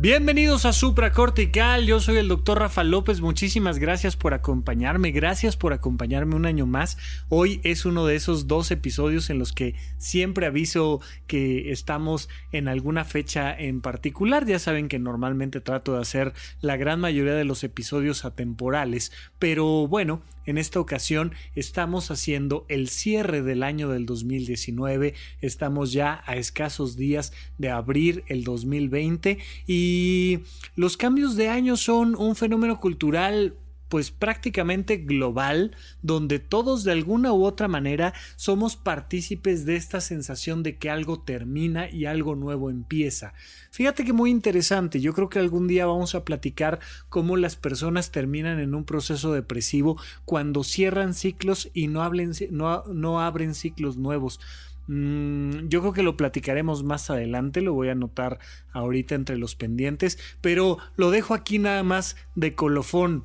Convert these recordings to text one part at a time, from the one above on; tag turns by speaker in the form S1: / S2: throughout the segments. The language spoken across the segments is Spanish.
S1: Bienvenidos a Supra Cortical, yo soy el doctor Rafa López, muchísimas gracias por acompañarme, gracias por acompañarme un año más. Hoy es uno de esos dos episodios en los que siempre aviso que estamos en alguna fecha en particular, ya saben que normalmente trato de hacer la gran mayoría de los episodios atemporales, pero bueno, en esta ocasión estamos haciendo el cierre del año del 2019, estamos ya a escasos días de abrir el 2020 y los cambios de año son un fenómeno cultural pues prácticamente global, donde todos de alguna u otra manera somos partícipes de esta sensación de que algo termina y algo nuevo empieza. Fíjate que muy interesante, yo creo que algún día vamos a platicar cómo las personas terminan en un proceso depresivo cuando cierran ciclos y no, no, no abren ciclos nuevos. Mm, yo creo que lo platicaremos más adelante, lo voy a anotar ahorita entre los pendientes, pero lo dejo aquí nada más de colofón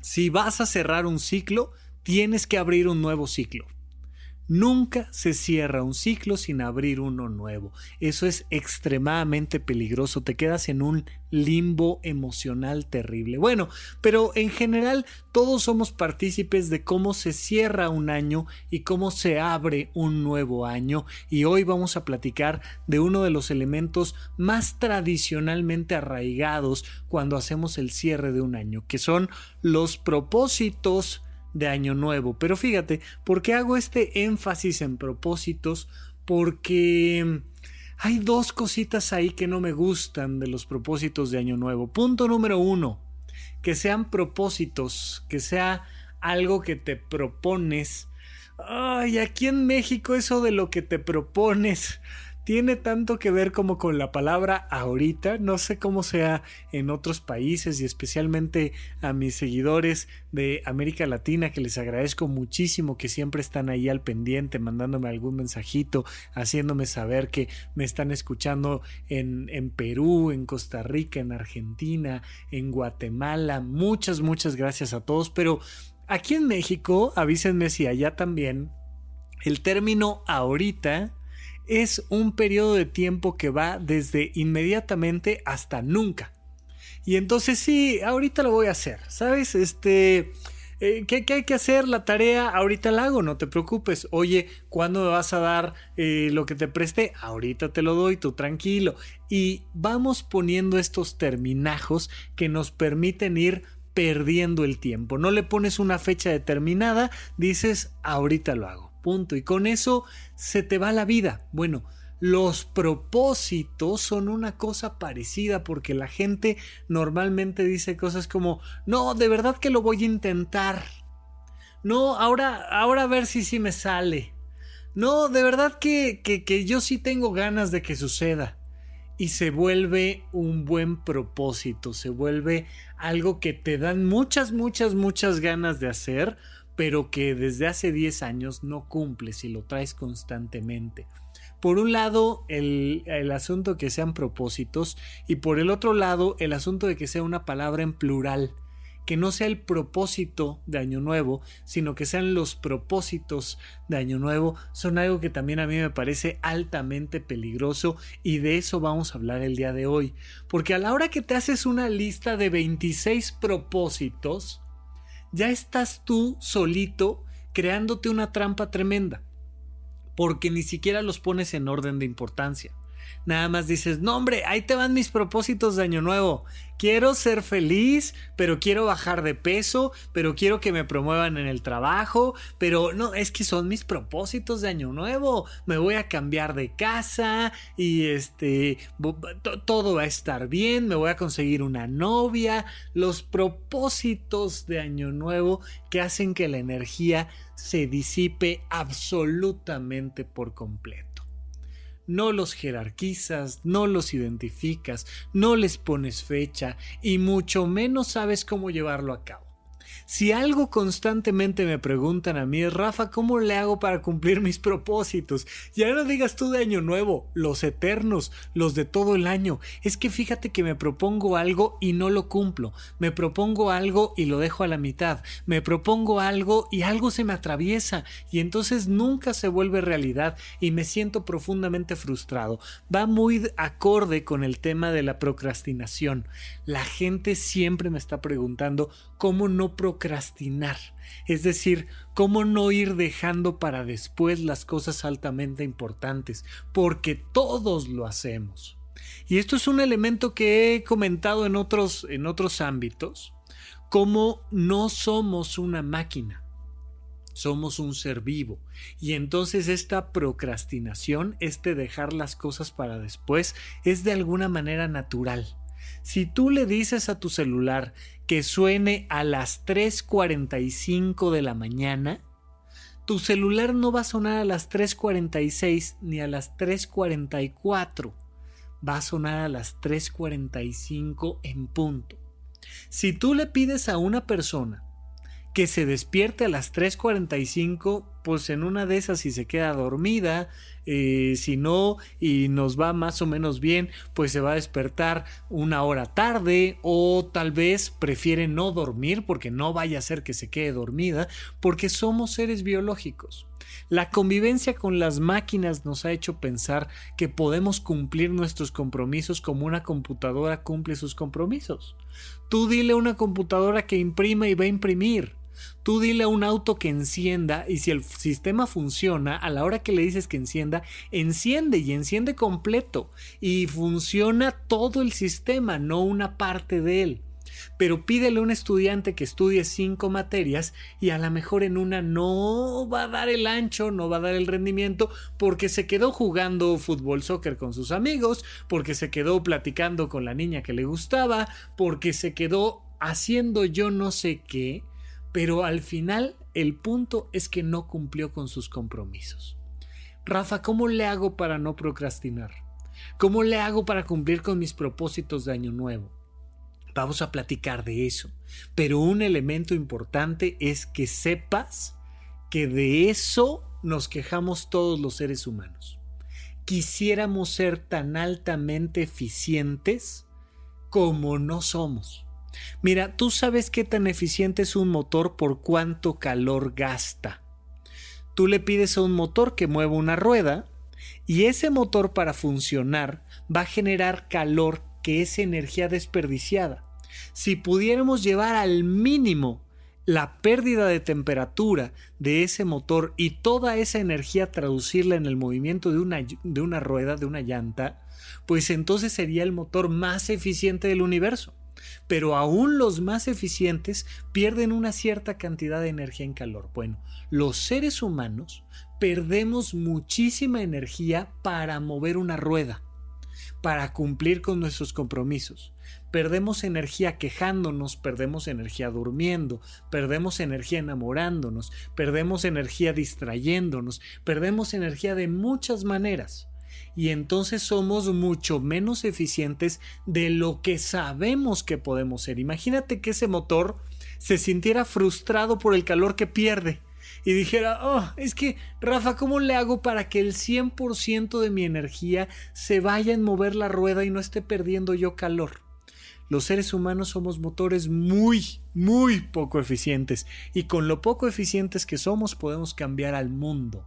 S1: si vas a cerrar un ciclo, tienes que abrir un nuevo ciclo. Nunca se cierra un ciclo sin abrir uno nuevo. Eso es extremadamente peligroso. Te quedas en un limbo emocional terrible. Bueno, pero en general todos somos partícipes de cómo se cierra un año y cómo se abre un nuevo año. Y hoy vamos a platicar de uno de los elementos más tradicionalmente arraigados cuando hacemos el cierre de un año, que son los propósitos de Año Nuevo. Pero fíjate, ¿por qué hago este énfasis en propósitos? Porque hay dos cositas ahí que no me gustan de los propósitos de Año Nuevo. Punto número uno, que sean propósitos, que sea algo que te propones. Ay, aquí en México eso de lo que te propones tiene tanto que ver como con la palabra ahorita. No sé cómo sea en otros países y especialmente a mis seguidores de América Latina que les agradezco muchísimo que siempre están ahí al pendiente, mandándome algún mensajito, haciéndome saber que me están escuchando en, en Perú, en Costa Rica, en Argentina, en Guatemala. Muchas, muchas gracias a todos. Pero aquí en México, avísenme si allá también, el término ahorita es un periodo de tiempo que va desde inmediatamente hasta nunca. Y entonces sí, ahorita lo voy a hacer, ¿sabes? Este... Eh, ¿qué, hay que hacer? La tarea ahorita la hago, no te preocupes. Oye, ¿cuándo me vas a dar eh, lo que te presté? Ahorita te lo doy, tú tranquilo. Y vamos poniendo estos terminajos que nos permiten ir perdiendo el tiempo. No le pones una fecha determinada, dices, ahorita lo hago. Punto. Y con eso se te va la vida. Bueno, los propósitos son una cosa parecida porque la gente normalmente dice cosas como, no, de verdad que lo voy a intentar. No, ahora, ahora a ver si me sale. No, de verdad que, que, que yo sí tengo ganas de que suceda. Y se vuelve un buen propósito, se vuelve algo que te dan muchas, muchas, muchas ganas de hacer pero que desde hace 10 años no cumples y lo traes constantemente. Por un lado, el, el, asunto que sean propósitos y por el otro lado, el asunto de que sea una palabra en plural, que no sea el propósito de Año Nuevo, sino que sean los propósitos de Año Nuevo, son algo que también a mí me parece altamente peligroso y de eso vamos a hablar el día de hoy. Porque a la hora que te haces una lista de 26 propósitos, ya estás tú solito creándote una trampa tremenda, porque ni siquiera los pones en orden de importancia. Nada más dices, no hombre, ahí te van mis propósitos de año nuevo. Quiero ser feliz, pero quiero bajar de peso, pero quiero que me promuevan en el trabajo, pero no, es que son mis propósitos de año nuevo. Me voy a cambiar de casa y este, todo va a estar bien, me voy a conseguir una novia. Los propósitos de año nuevo que hacen que la energía se disipe absolutamente por completo no los jerarquizas, no los identificas, no les pones fecha y mucho menos sabes cómo llevarlo a cabo. Si algo constantemente me preguntan a mí Rafa, ¿cómo le hago para cumplir mis propósitos? Ya no digas tú de año nuevo, los eternos, los de todo el año. Es que fíjate que me propongo algo y no lo cumplo. Me propongo algo y lo dejo a la mitad. Me propongo algo y algo se me atraviesa y entonces nunca se vuelve realidad y me siento profundamente frustrado. Va muy acorde con el tema de la procrastinación. La gente siempre me está preguntando cómo no procrastinar, es decir, cómo no ir dejando para después las cosas altamente importantes, porque todos lo hacemos. Y esto es un elemento que he comentado en otros, en otros ámbitos, como no somos una máquina, somos un ser vivo. Y entonces esta procrastinación, este dejar las cosas para después, es de alguna manera natural. Si tú le dices a tu celular que suene a las 3.45 de la mañana, tu celular no va a sonar a las 3.46 ni a las 3.44, va a sonar a las 3.45 en punto. Si tú le pides a una persona que se despierte a las 3.45, pues en una de esas si se queda dormida, eh, si no y nos va más o menos bien, pues se va a despertar una hora tarde o tal vez prefiere no dormir porque no vaya a ser que se quede dormida, porque somos seres biológicos. La convivencia con las máquinas nos ha hecho pensar que podemos cumplir nuestros compromisos como una computadora cumple sus compromisos. Tú dile a una computadora que imprima y va a imprimir. Tú dile a un auto que encienda y si el sistema funciona, a la hora que le dices que encienda, enciende y enciende completo y funciona todo el sistema, no una parte de él. Pero pídele a un estudiante que estudie cinco materias y a lo mejor en una no va a dar el ancho, no va a dar el rendimiento porque se quedó jugando fútbol soccer con sus amigos, porque se quedó platicando con la niña que le gustaba, porque se quedó haciendo yo no sé qué pero al final el punto es que no cumplió con sus compromisos. Rafa, ¿cómo le hago para no procrastinar? ¿Cómo le hago para cumplir con mis propósitos de año nuevo? Vamos a platicar de eso, pero un elemento importante es que sepas que de eso nos quejamos todos los seres humanos. Quisiéramos ser tan altamente eficientes como no somos. Mira, tú sabes qué tan eficiente es un motor por cuánto calor gasta. Tú le pides a un motor que mueva una rueda y ese motor para funcionar va a generar calor que es energía desperdiciada. Si pudiéramos llevar al mínimo la pérdida de temperatura de ese motor y toda esa energía traducirla en el movimiento de una, de una rueda, de una llanta, pues entonces sería el motor más eficiente del universo pero aún los más eficientes pierden una cierta cantidad de energía en calor. Bueno, los seres humanos perdemos muchísima energía para mover una rueda, para cumplir con nuestros compromisos. Perdemos energía quejándonos, perdemos energía durmiendo, perdemos energía enamorándonos, perdemos energía distrayéndonos, perdemos energía de muchas maneras y entonces somos mucho menos eficientes de lo que sabemos que podemos ser. Imagínate que ese motor se sintiera frustrado por el calor que pierde y dijera, oh, es que, Rafa, ¿cómo le hago para que el 100% de mi energía se vaya en mover la rueda y no esté perdiendo yo calor? Los seres humanos somos motores muy, muy poco eficientes y con lo poco eficientes que somos podemos cambiar al mundo.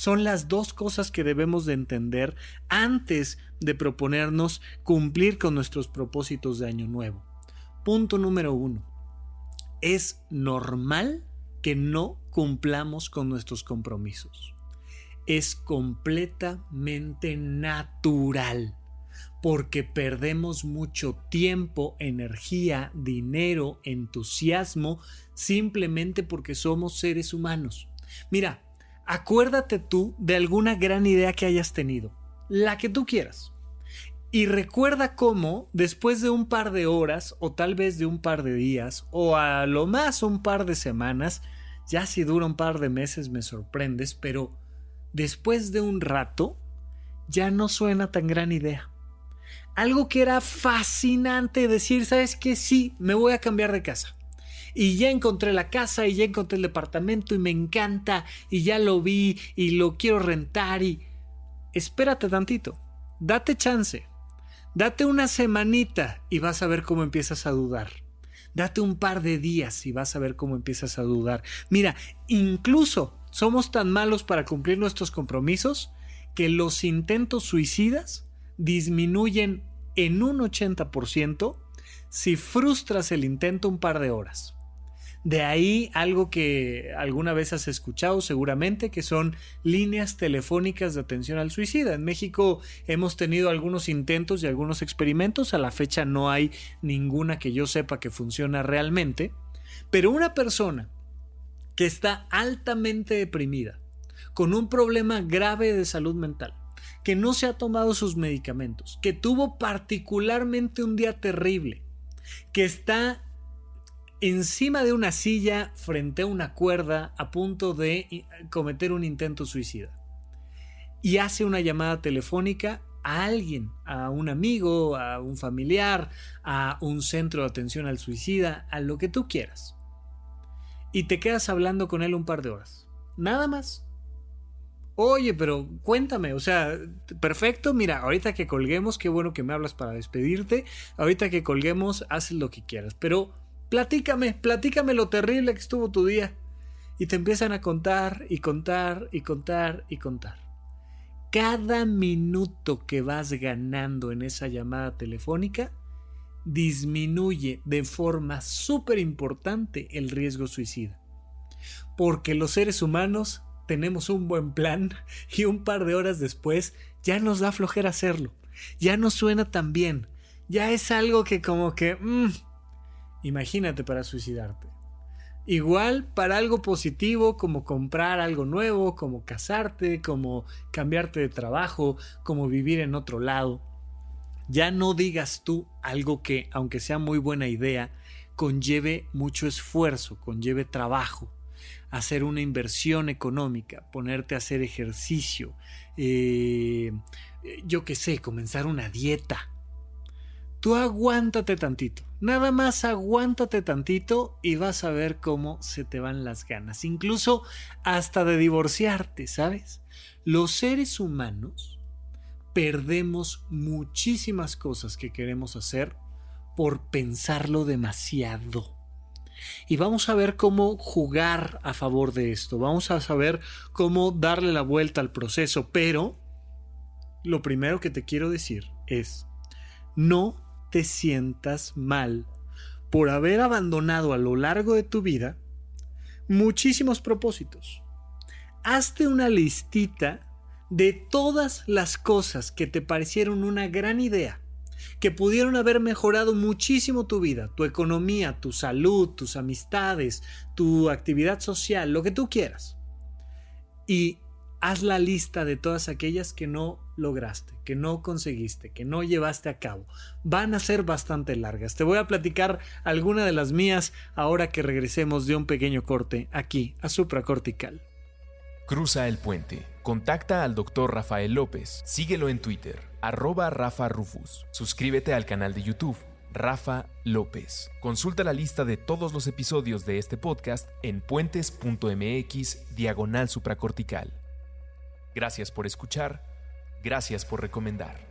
S1: Son las dos cosas que debemos de entender antes de proponernos cumplir con nuestros propósitos de año nuevo. Punto número uno. Es normal que no cumplamos con nuestros compromisos. es completamente natural porque perdemos mucho tiempo, energía, dinero, entusiasmo, simplemente porque somos seres humanos. Mira, acuérdate tú de alguna gran idea que hayas tenido, la que tú quieras. Y recuerda cómo, después de un par de horas, o tal vez de un par de días, o a lo más un par de semanas, ya si dura un par de meses me sorprendes, pero después de un rato, ya no suena tan gran idea algo que era fascinante decir, ¿sabes qué? Sí, me voy a cambiar de casa. Y ya encontré la casa y ya encontré el departamento y me encanta y ya lo vi y lo quiero rentar y... Espérate tantito, date chance, date una semanita y vas a ver cómo empiezas a dudar. Date un par de días y vas a ver cómo empiezas a dudar. Mira, incluso somos tan malos para cumplir nuestros compromisos que los intentos suicidas disminuyen en un 80% si frustras el intento un par de horas. De ahí algo que alguna vez has escuchado seguramente, que son líneas telefónicas de atención al suicida. En México hemos tenido algunos intentos y algunos experimentos, a la fecha no hay ninguna que yo sepa que funciona realmente, pero una persona que está altamente deprimida, con un problema grave de salud mental, que no se ha tomado sus medicamentos, que tuvo particularmente un día terrible, que está encima de una silla frente a una cuerda a punto de cometer un intento suicida. Y hace una llamada telefónica a alguien, a un amigo, a un familiar, a un centro de atención al suicida, a lo que tú quieras. Y te quedas hablando con él un par de horas. Nada más. Oye, pero cuéntame, o sea, perfecto, mira, ahorita que colguemos, qué bueno que me hablas para despedirte, ahorita que colguemos, haz lo que quieras, pero platícame, platícame lo terrible que estuvo tu día. Y te empiezan a contar y contar y contar y contar. Cada minuto que vas ganando en esa llamada telefónica disminuye de forma súper importante el riesgo suicida. Porque los seres humanos tenemos un buen plan y un par de horas después ya nos da flojera hacerlo. Ya no suena tan bien. Ya es algo que como que... Mm, imagínate para suicidarte. Igual para algo positivo como comprar algo nuevo, como casarte, como cambiarte de trabajo, como vivir en otro lado. Ya no digas tú algo que, aunque sea muy buena idea, conlleve mucho esfuerzo, conlleve trabajo hacer una inversión económica, ponerte a hacer ejercicio, eh, yo qué sé, comenzar una dieta. Tú aguántate tantito, nada más aguántate tantito y vas a ver cómo se te van las ganas, incluso hasta de divorciarte, ¿sabes? Los seres humanos perdemos muchísimas cosas que queremos hacer por pensarlo demasiado. Y vamos a ver cómo jugar a favor de esto, vamos a saber cómo darle la vuelta al proceso, pero lo primero que te quiero decir es, no te sientas mal por haber abandonado a lo largo de tu vida muchísimos propósitos. Hazte una listita de todas las cosas que te parecieron una gran idea que pudieron haber mejorado muchísimo tu vida, tu economía, tu salud, tus amistades, tu actividad social, lo que tú quieras. Y haz la lista de todas aquellas que no lograste, que no conseguiste, que no llevaste a cabo. Van a ser bastante largas. Te voy a platicar alguna de las mías ahora que regresemos de un pequeño corte aquí a supracortical.
S2: Cruza el puente. Contacta al Dr. Rafael López. Síguelo en Twitter arroba Rafa Rufus. Suscríbete al canal de YouTube, Rafa López. Consulta la lista de todos los episodios de este podcast en puentes.mx diagonal supracortical. Gracias por escuchar, gracias por recomendar.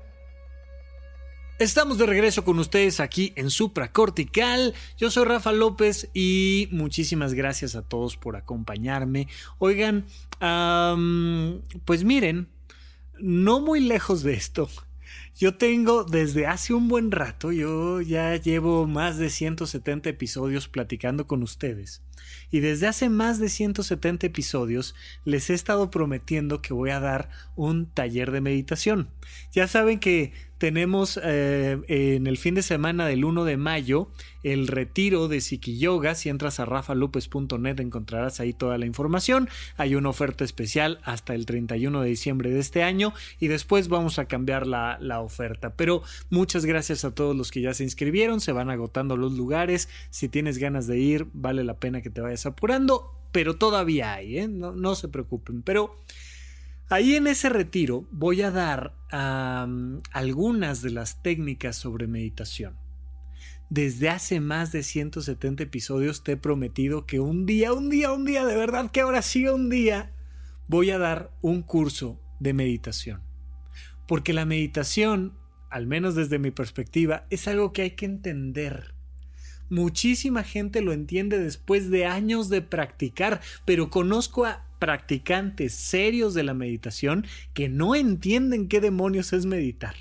S1: Estamos de regreso con ustedes aquí en Supracortical. Yo soy Rafa López y muchísimas gracias a todos por acompañarme. Oigan, pues miren, no muy lejos de esto, Yo tengo desde hace un buen rato, yo ya llevo más de 170 episodios platicando con ustedes. Y desde hace más de 170 episodios les he estado prometiendo que voy a dar un taller de meditación. Ya saben que tenemos eh, en el fin de semana del 1 de mayo el retiro de Psiqui Yoga. Si entras a rafalupes.net encontrarás ahí toda la información. Hay una oferta especial hasta el 31 de diciembre de este año y después vamos a cambiar la, la oferta. Pero muchas gracias a todos los que ya se inscribieron. Se van agotando los lugares. Si tienes ganas de ir, vale la pena que te vayas apurando. Pero todavía hay, ¿eh? no se preocupen. Pero Ahí en ese retiro voy a dar algunas de las técnicas sobre meditación. Desde hace más de 170 episodios te he prometido que un día, un día, un día, de verdad que ahora sí un día, voy a dar un curso de meditación. Porque la meditación, al menos desde mi perspectiva, es algo que hay que entender. Muchísima gente lo entiende después de años de practicar, pero conozco a practicantes serios de la meditación que no entienden qué demonios es meditar.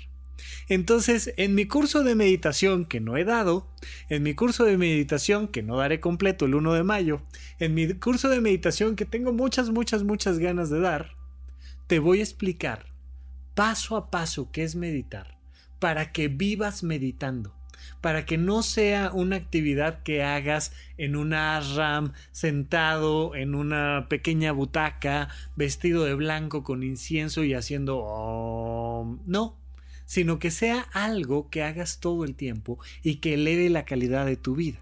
S1: Entonces, en mi curso de meditación que no he dado, en mi curso de meditación que no daré completo el 1 de mayo, en mi curso de meditación que tengo muchas, muchas, muchas ganas de dar, te voy a explicar paso a paso qué es meditar, para que vivas meditando para que no sea una actividad que hagas en un ashram, sentado en una pequeña butaca, vestido de blanco con incienso y haciendo no, sino que sea algo que hagas todo el tiempo y que eleve la calidad de tu vida.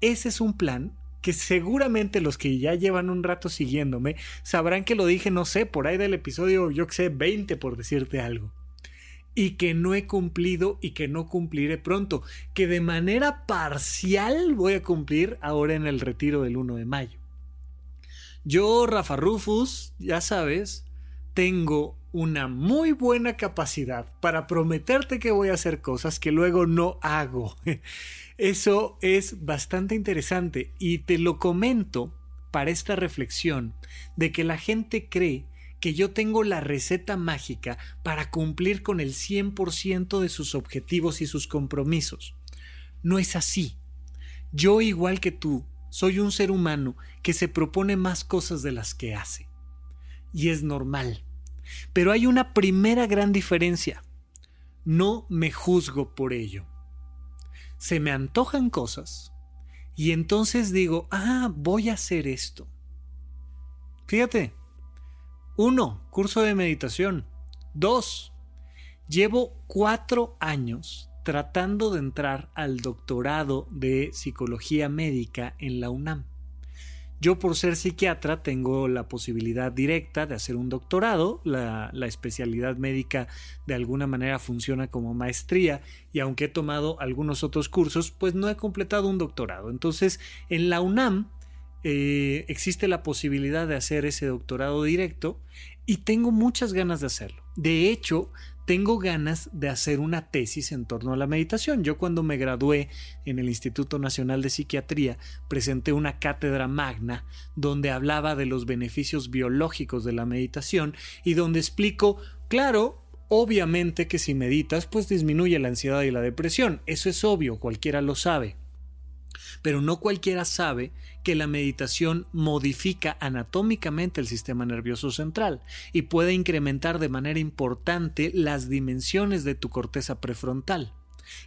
S1: Ese es un plan que seguramente los que ya llevan un rato siguiéndome sabrán que lo dije, no sé, por ahí del episodio, yo que sé, 20 por decirte algo y que no he cumplido y que no cumpliré pronto, que de manera parcial voy a cumplir ahora en el retiro del 1 de mayo. Yo, Rafa Rufus, ya sabes, tengo una muy buena capacidad para prometerte que voy a hacer cosas que luego no hago. Eso es bastante interesante y te lo comento para esta reflexión de que la gente cree que yo tengo la receta mágica para cumplir con el 100% de sus objetivos y sus compromisos. No es así. Yo, igual que tú, soy un ser humano que se propone más cosas de las que hace. Y es normal. Pero hay una primera gran diferencia. No me juzgo por ello. Se me antojan cosas y entonces digo, ah, voy a hacer esto. Fíjate, 1. Curso de meditación. 2. Llevo cuatro años tratando de entrar al doctorado de psicología médica en la UNAM. Yo por ser psiquiatra tengo la posibilidad directa de hacer un doctorado, la, especialidad médica de alguna manera funciona como maestría y aunque he tomado algunos otros cursos, pues no he completado un doctorado. Entonces en la UNAM eh, existe la posibilidad de hacer ese doctorado directo y tengo muchas ganas de hacerlo. De hecho, tengo ganas de hacer una tesis en torno a la meditación. Yo cuando me gradué en el Instituto Nacional de Psiquiatría presenté una cátedra magna donde hablaba de los beneficios biológicos de la meditación y donde explico, claro, obviamente que si meditas pues disminuye la ansiedad y la depresión. Eso es obvio, cualquiera lo sabe. Pero no cualquiera sabe que la meditación modifica anatómicamente el sistema nervioso central y puede incrementar de manera importante las dimensiones de tu corteza prefrontal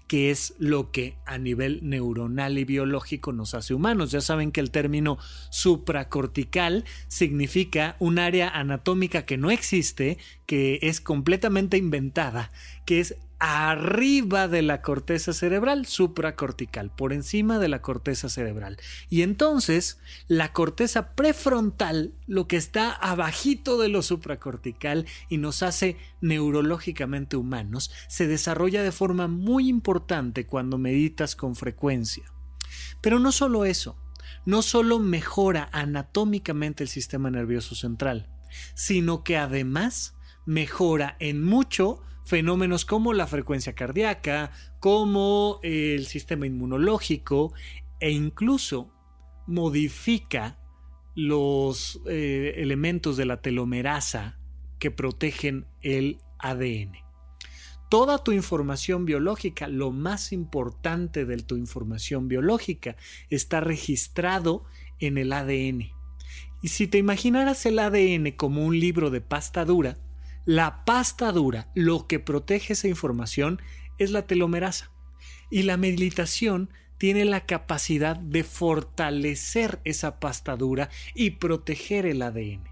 S1: que es lo que a nivel neuronal y biológico nos hace humanos. Ya saben que el término supracortical significa un área anatómica que no existe, que es completamente inventada, que es arriba de la corteza cerebral supracortical, por encima de la corteza cerebral. Y entonces la corteza prefrontal, lo que está abajito de lo supracortical y nos hace neurológicamente humanos, se desarrolla de forma muy importante cuando meditas con frecuencia. Pero no solo eso, no solo mejora anatómicamente el sistema nervioso central, sino que además mejora en mucho fenómenos como la frecuencia cardíaca, como el sistema inmunológico e incluso modifica los eh, elementos de la telomerasa que protegen el ADN. toda tu información biológica, lo más importante de tu información biológica, está registrado en el ADN. Y si te imaginaras el ADN como un libro de pasta dura, la pasta dura, lo que protege esa información, es la telomerasa. Y la meditación tiene la capacidad de fortalecer esa pasta dura y proteger el ADN.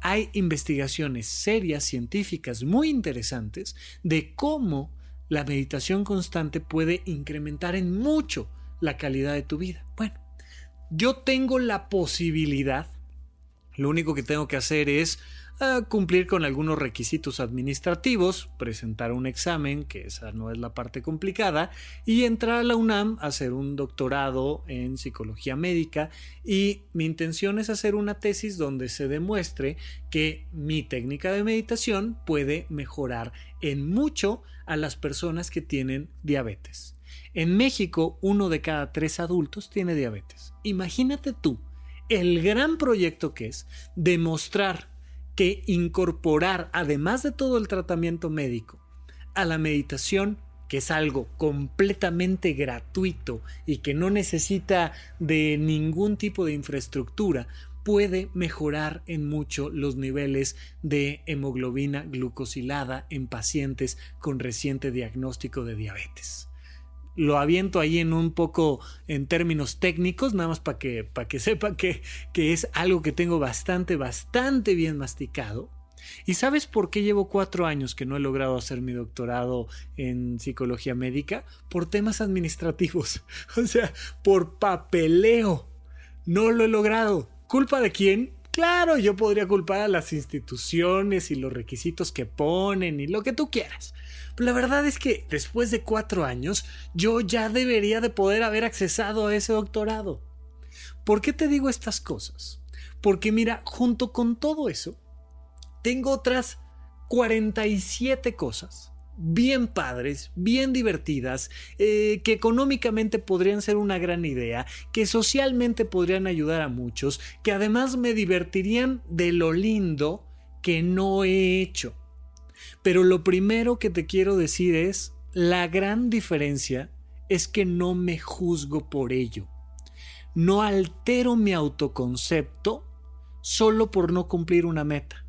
S1: Hay investigaciones serias, científicas, muy interesantes de cómo la meditación constante puede incrementar en mucho la calidad de tu vida. Bueno, yo tengo la posibilidad, lo único que tengo que hacer es cumplir con algunos requisitos administrativos, presentar un examen, que esa no es la parte complicada, y entrar a la UNAM a hacer un doctorado en psicología médica y mi intención es hacer una tesis donde se demuestre que mi técnica de meditación puede mejorar en mucho a las personas que tienen diabetes. En México, uno de cada tres adultos tiene diabetes. Imagínate tú el gran proyecto que es demostrar que incorporar, además de todo el tratamiento médico, a la meditación, que es algo completamente gratuito y que no necesita de ningún tipo de infraestructura, puede mejorar en mucho los niveles de hemoglobina glucosilada en pacientes con reciente diagnóstico de diabetes lo aviento ahí en un poco en términos técnicos, nada más para que, para que sepa que, que es algo que tengo bastante, bastante bien masticado. ¿Y sabes por qué llevo cuatro años que no he logrado hacer mi doctorado en psicología médica? Por temas administrativos. O sea, por papeleo. No lo he logrado. ¿Culpa de quién? Claro, yo podría culpar a las instituciones y los requisitos que ponen y lo que tú quieras. La verdad es que después de cuatro años yo ya debería de poder haber accesado a ese doctorado. ¿Por qué te digo estas cosas? Porque mira, junto con todo eso, tengo otras 47 cosas bien padres, bien divertidas, eh, que económicamente podrían ser una gran idea, que socialmente podrían ayudar a muchos, que además me divertirían de lo lindo que no he hecho. Pero lo primero que te quiero decir es, la gran diferencia es que no me juzgo por ello. No altero mi autoconcepto solo por no cumplir una meta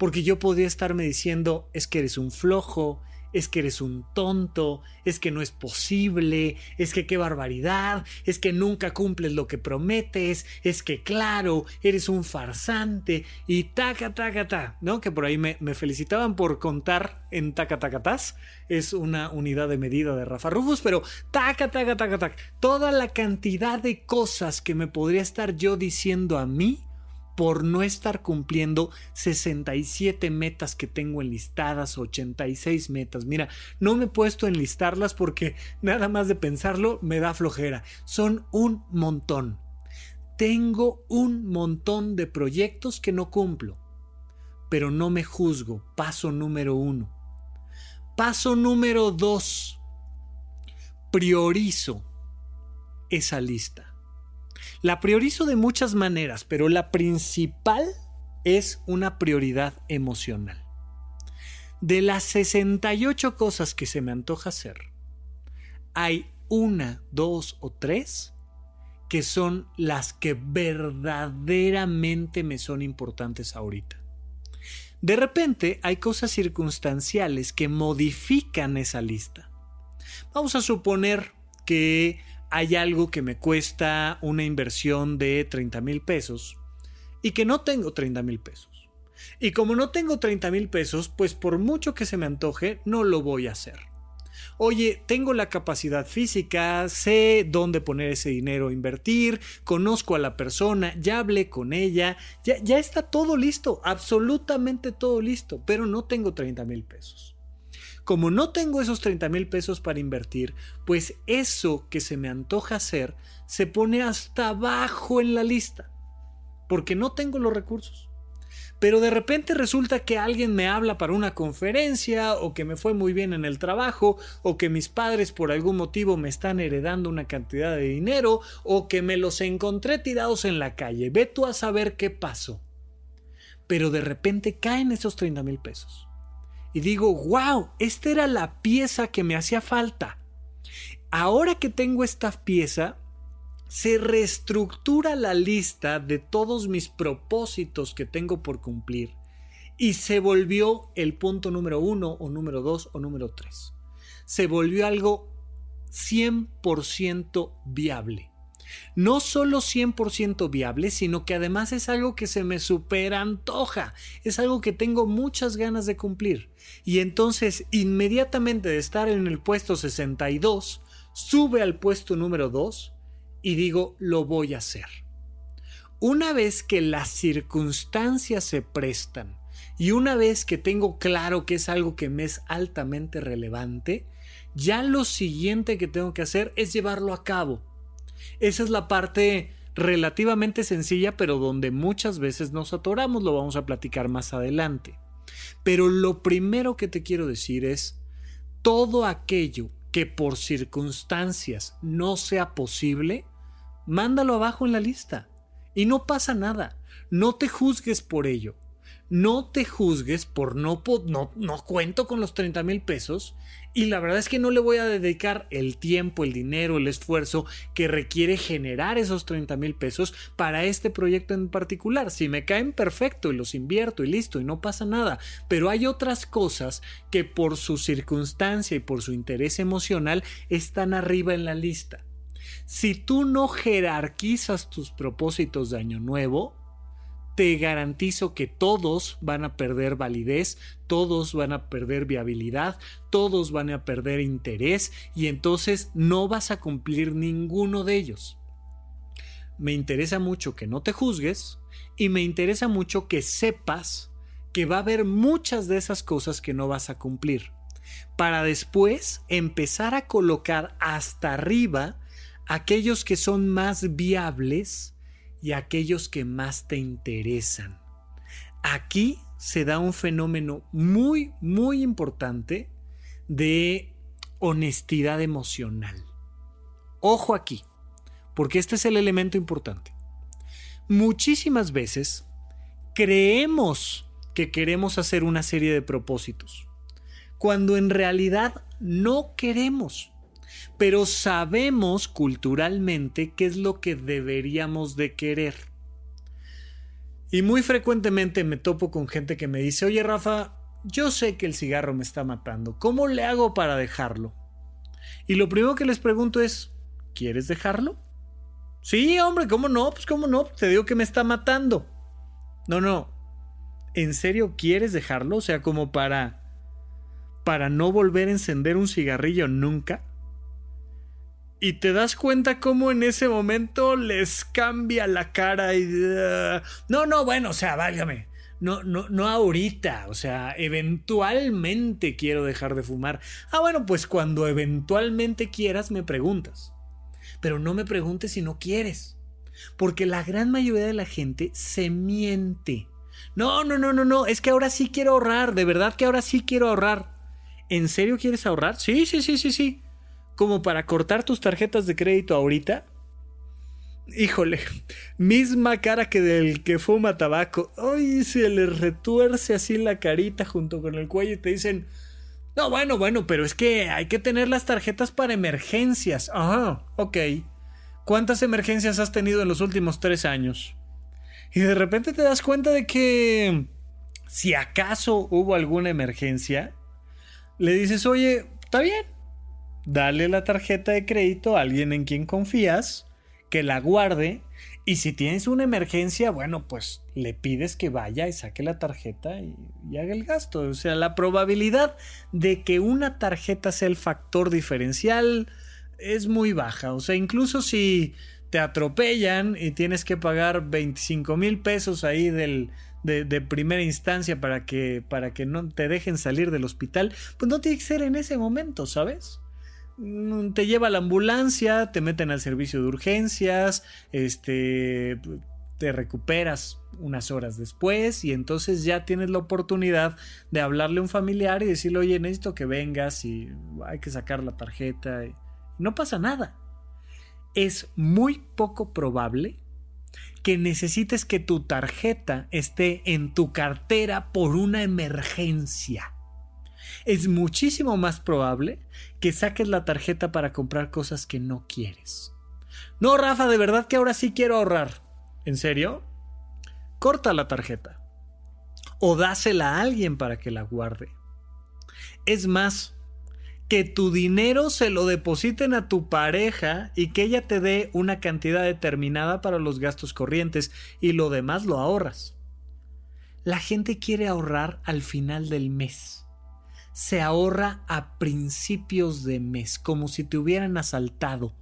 S1: porque yo podría estarme diciendo es que eres un flojo, es que eres un tonto, es que no es posible, es que qué barbaridad, es que nunca cumples lo que prometes, es que claro, eres un farsante y taca taca ta, ¿no? Que por ahí me, felicitaban por contar en taca taca tas, es una unidad de medida de Rafa Rufus, pero taca taca taca taca, toda la cantidad de cosas que me podría estar yo diciendo a mí por no estar cumpliendo 67 metas que tengo enlistadas, 86 metas. Mira, no me he puesto a enlistarlas porque nada más de pensarlo me da flojera. Son un montón. Tengo un montón de proyectos que no cumplo, pero no me juzgo. Paso número uno. Paso número dos. Priorizo esa lista. La priorizo de muchas maneras, pero la principal es una prioridad emocional. De las 68 cosas que se me antoja hacer, hay una, dos o tres que son las que verdaderamente me son importantes ahorita. De repente hay cosas circunstanciales que modifican esa lista. Vamos a suponer que hay algo que me cuesta una inversión de 30 mil pesos y que no tengo 30 mil pesos. Y como no tengo 30 mil pesos, pues por mucho que se me antoje, no lo voy a hacer. Oye, tengo la capacidad física, sé dónde poner ese dinero invertir, conozco a la persona, ya hablé con ella, ya, ya está todo listo, absolutamente todo listo, pero no tengo 30 mil pesos como no tengo esos 30 mil pesos para invertir, pues eso que se me antoja hacer se pone hasta abajo en la lista, porque no tengo los recursos. Pero de repente resulta que alguien me habla para una conferencia, o que me fue muy bien en el trabajo, o que mis padres por algún motivo me están heredando una cantidad de dinero, o que me los encontré tirados en la calle. Ve tú a saber qué pasó. Pero de repente caen esos 30 mil pesos y digo, wow, esta era la pieza que me hacía falta. Ahora que tengo esta pieza, se reestructura la lista de todos mis propósitos que tengo por cumplir y se volvió el punto número uno o número dos o número tres. Se volvió algo 100% viable. No solo 100% viable, sino que además es algo que se me supera antoja. Es algo que tengo muchas ganas de cumplir. Y entonces, inmediatamente de estar en el puesto 62, sube al puesto número 2 y digo, lo voy a hacer. Una vez que las circunstancias se prestan y una vez que tengo claro que es algo que me es altamente relevante, ya lo siguiente que tengo que hacer es llevarlo a cabo. Esa es la parte relativamente sencilla, pero donde muchas veces nos atoramos, lo vamos a platicar más adelante. Pero lo primero que te quiero decir es, todo aquello que por circunstancias no sea posible, mándalo abajo en la lista. Y no pasa nada. No te juzgues por ello. No te juzgues por no, no, no cuento con los 30 mil pesos y la verdad es que no le voy a dedicar el tiempo, el dinero, el esfuerzo que requiere generar esos 30 mil pesos para este proyecto en particular. Si me caen perfecto y los invierto y listo y no pasa nada. Pero hay otras cosas que por su circunstancia y por su interés emocional están arriba en la lista. Si tú no jerarquizas tus propósitos de año nuevo, te garantizo que todos van a perder validez, todos van a perder viabilidad, todos van a perder interés y entonces no vas a cumplir ninguno de ellos. Me interesa mucho que no te juzgues y me interesa mucho que sepas que va a haber muchas de esas cosas que no vas a cumplir, para después empezar a colocar hasta arriba aquellos que son más viables, y aquellos que más te interesan. Aquí se da un fenómeno muy, muy importante de honestidad emocional. Ojo aquí, porque este es el elemento importante. Muchísimas veces creemos que queremos hacer una serie de propósitos, cuando en realidad no queremos pero sabemos culturalmente qué es lo que deberíamos de querer. Y muy frecuentemente me topo con gente que me dice, oye Rafa, yo sé que el cigarro me está matando, ¿cómo le hago para dejarlo? Y lo primero que les pregunto es, ¿quieres dejarlo? Sí, hombre, ¿cómo no? Pues cómo no, te digo que me está matando. No, no. ¿En serio quieres dejarlo? O sea, como para para no volver a encender un cigarrillo nunca. Y te das cuenta cómo en ese momento les cambia la cara y... Uh, no, no, bueno, o sea, válgame. No, no, no ahorita, o sea, eventualmente quiero dejar de fumar. Ah, bueno, pues cuando eventualmente quieras me preguntas. Pero no me preguntes si no quieres. Porque la gran mayoría de la gente se miente. No, no, no, no, no, es que ahora sí quiero ahorrar, de verdad que ahora sí quiero ahorrar. ¿En serio quieres ahorrar? Sí, sí, sí, sí, sí como para cortar tus tarjetas de crédito ahorita. Híjole, misma cara que del que fuma tabaco. Ay, se le retuerce así la carita junto con el cuello y te dicen, no, bueno, bueno, pero es que hay que tener las tarjetas para emergencias. Ajá, ok. ¿Cuántas emergencias has tenido en los últimos tres años? Y de repente te das cuenta de que si acaso hubo alguna emergencia, le dices, oye, está bien, dale la tarjeta de crédito a alguien en quien confías, que la guarde y si tienes una emergencia, bueno, pues le pides que vaya y saque la tarjeta y, haga el gasto. O sea, la probabilidad de que una tarjeta sea el factor diferencial es muy baja. O sea, incluso si te atropellan y tienes que pagar 25 mil pesos ahí del, de, de, primera instancia para que, para que no te dejen salir del hospital, pues no tiene que ser en ese momento, ¿sabes? Mm, te lleva a la ambulancia, te meten al servicio de urgencias, este, te recuperas unas horas después y entonces ya tienes la oportunidad de hablarle a un familiar y decirle, oye, necesito que vengas y hay que sacar la tarjeta. No pasa nada. Es muy poco probable que necesites que tu tarjeta esté en tu cartera por una emergencia. Es muchísimo más probable que saques la tarjeta para comprar cosas que no quieres. No, Rafa, de verdad que ahora sí quiero ahorrar. ¿En serio? Corta la tarjeta. O dásela a alguien para que la guarde. Es más, que tu dinero se lo depositen a tu pareja y que ella te dé una cantidad determinada para los gastos corrientes y lo demás lo ahorras. La gente quiere ahorrar al final del mes. Se ahorra a principios de mes, como si te hubieran asaltado.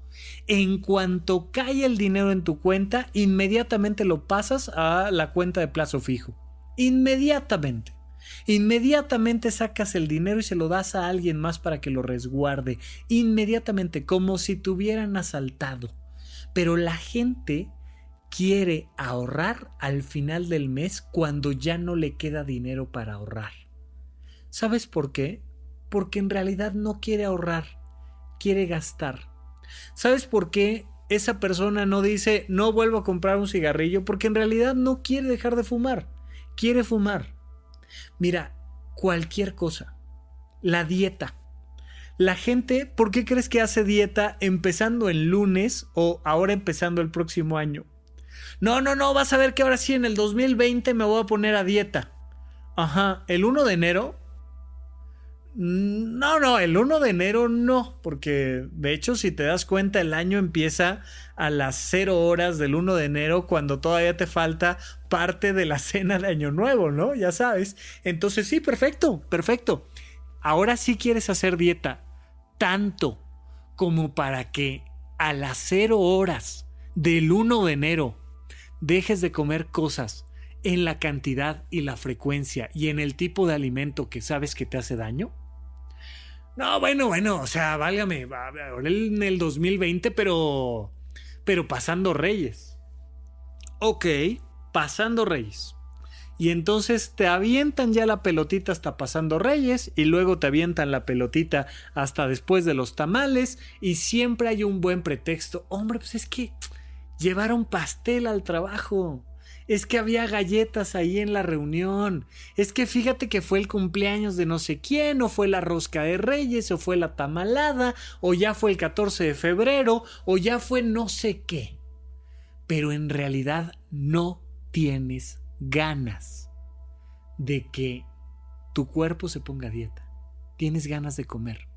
S1: En cuanto cae el dinero en tu cuenta, inmediatamente lo pasas a la cuenta de plazo fijo. Inmediatamente. Inmediatamente sacas el dinero y se lo das a alguien más para que lo resguarde. Inmediatamente, como si te hubieran asaltado. Pero la gente quiere ahorrar al final del mes cuando ya no le queda dinero para ahorrar. ¿Sabes por qué? Porque en realidad no quiere ahorrar, quiere gastar. ¿Sabes por qué esa persona no dice no vuelvo a comprar un cigarrillo? Porque en realidad no quiere dejar de fumar, quiere fumar. Mira, cualquier cosa. La dieta. La gente, ¿por qué crees que hace dieta empezando el lunes o ahora empezando el próximo año? No, no, no, vas a ver que ahora sí en el 2020 me voy a poner a dieta. Ajá, el 1 de enero no, no, el 1 de enero no, porque de hecho si te das cuenta el año empieza a las 0 horas del 1 de enero cuando todavía te falta parte de la cena de Año Nuevo, ¿no? Ya sabes. Entonces sí, perfecto, perfecto. Ahora sí quieres hacer dieta tanto como para que a las 0 horas del 1 de enero dejes de comer cosas en la cantidad y la frecuencia y en el tipo de alimento que sabes que te hace daño? No, bueno, bueno, o sea, válgame, en el 2020, pero. Pero pasando Reyes. Ok, pasando Reyes. Y entonces te avientan ya la pelotita hasta pasando Reyes y luego te avientan la pelotita hasta después de los tamales y siempre hay un buen pretexto. Hombre, pues es que llevaron pastel al trabajo es que había galletas ahí en la reunión, es que fíjate que fue el cumpleaños de no sé quién, o fue la rosca de reyes, o fue la tamalada, o ya fue el 14 de febrero, o ya fue no sé qué. Pero en realidad no tienes ganas de que tu cuerpo se ponga a dieta. Tienes ganas de comer.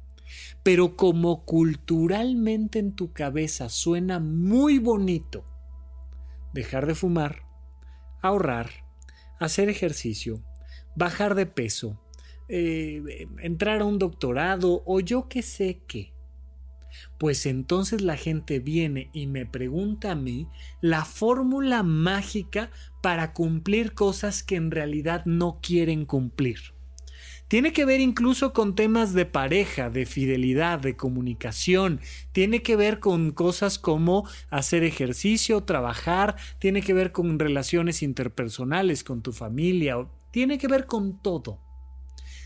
S1: Pero como culturalmente en tu cabeza suena muy bonito dejar de fumar, ahorrar, hacer ejercicio, bajar de peso, eh, entrar a un doctorado o yo qué sé qué. Pues entonces la gente viene y me pregunta a mí la fórmula mágica para cumplir cosas que en realidad no quieren cumplir. Tiene que ver incluso con temas de pareja, de fidelidad, de comunicación. Tiene que ver con cosas como hacer ejercicio, trabajar. Tiene que ver con relaciones interpersonales con tu familia. Tiene que ver con todo.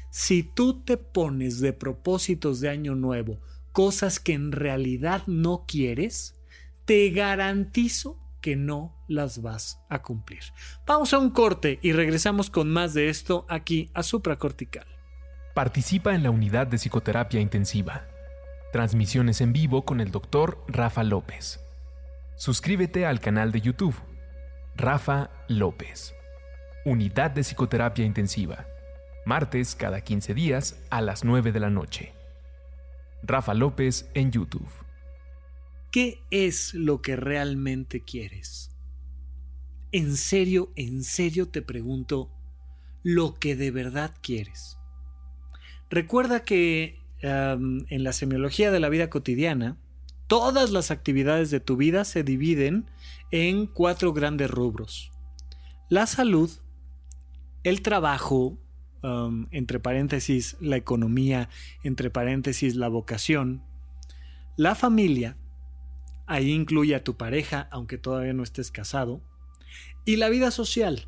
S1: Si tú te pones de propósitos de año nuevo cosas que en realidad no quieres, te garantizo que no las vas a cumplir. Vamos a un corte y regresamos con más de esto aquí a supracortical.
S2: Participa en la unidad de psicoterapia intensiva. Transmisiones en vivo con el doctor Rafa López. Suscríbete al canal de YouTube. Rafa López. Unidad de psicoterapia intensiva. Martes cada 15 días a las 9 de la noche. Rafa López en YouTube.
S1: ¿Qué es lo que realmente quieres? En serio, en serio te pregunto lo que de verdad quieres. Recuerda que en la semiología de la vida cotidiana, todas las actividades de tu vida se dividen en cuatro grandes rubros. La salud, el trabajo, entre paréntesis la economía, entre paréntesis la vocación, la familia, ahí incluye a tu pareja, aunque todavía no estés casado, y la vida social,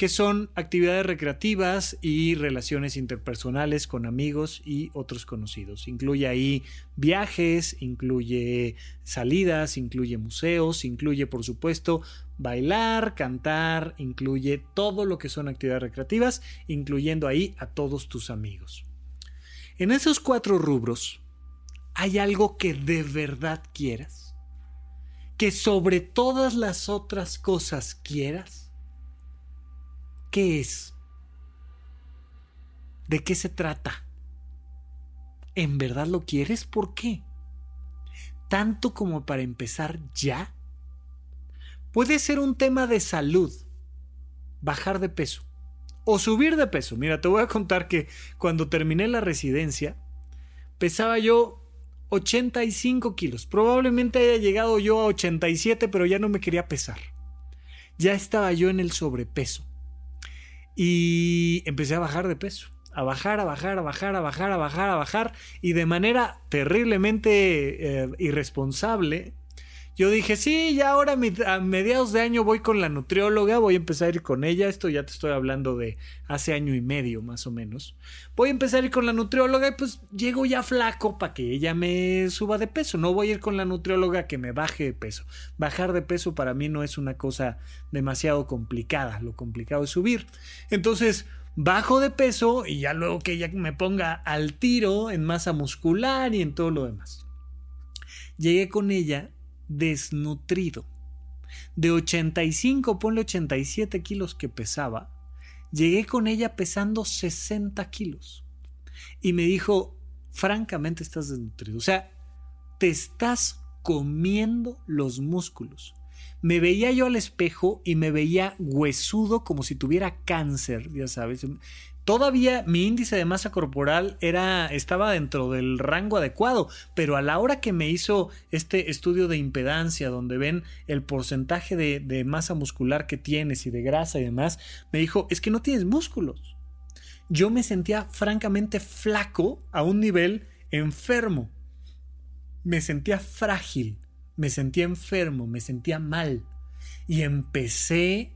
S1: que son actividades recreativas y relaciones interpersonales con amigos y otros conocidos. Incluye ahí viajes, incluye salidas, incluye museos, incluye por supuesto bailar, cantar, incluye todo lo que son actividades recreativas, incluyendo ahí a todos tus amigos. En esos cuatro rubros, ¿hay algo que de verdad quieras? ¿Que sobre todas las otras cosas quieras? ¿Qué es? ¿De qué se trata? ¿En verdad lo quieres? ¿Por qué? ¿Tanto como para empezar ya? Puede ser un tema de salud, bajar de peso o subir de peso. Mira, te voy a contar que cuando terminé la residencia, pesaba yo 85 kilos. Probablemente haya llegado yo a 87, pero ya no me quería pesar. Ya estaba yo en el sobrepeso. Y empecé a bajar de peso. A bajar, a bajar, a bajar, a bajar, a bajar, a bajar. Y de manera terriblemente eh, irresponsable, yo dije, sí, ya ahora a mediados de año voy con la nutrióloga, voy a empezar a ir con ella, esto ya te estoy hablando de hace año y medio más o menos. Voy a empezar a ir con la nutrióloga y pues llego ya flaco para que ella me suba de peso, no voy a ir con la nutrióloga que me baje de peso. Bajar de peso para mí no es una cosa demasiado complicada, lo complicado es subir. Entonces, bajo de peso y ya luego que ella me ponga al tiro en masa muscular y en todo lo demás. Llegué con ella desnutrido. De 85, ponle 87 kilos que pesaba, llegué con ella pesando 60 kilos. Y me dijo, francamente estás desnutrido. O sea, te estás comiendo los músculos. Me veía yo al espejo y me veía huesudo como si tuviera cáncer, ya sabes. Todavía mi índice de masa corporal era, estaba dentro del rango adecuado, pero a la hora que me hizo este estudio de impedancia, donde ven el porcentaje de, de masa muscular que tienes y de grasa y demás, me dijo, es que no tienes músculos. Yo me sentía francamente flaco a un nivel enfermo. Me sentía frágil, me sentía enfermo, me sentía mal. Y empecé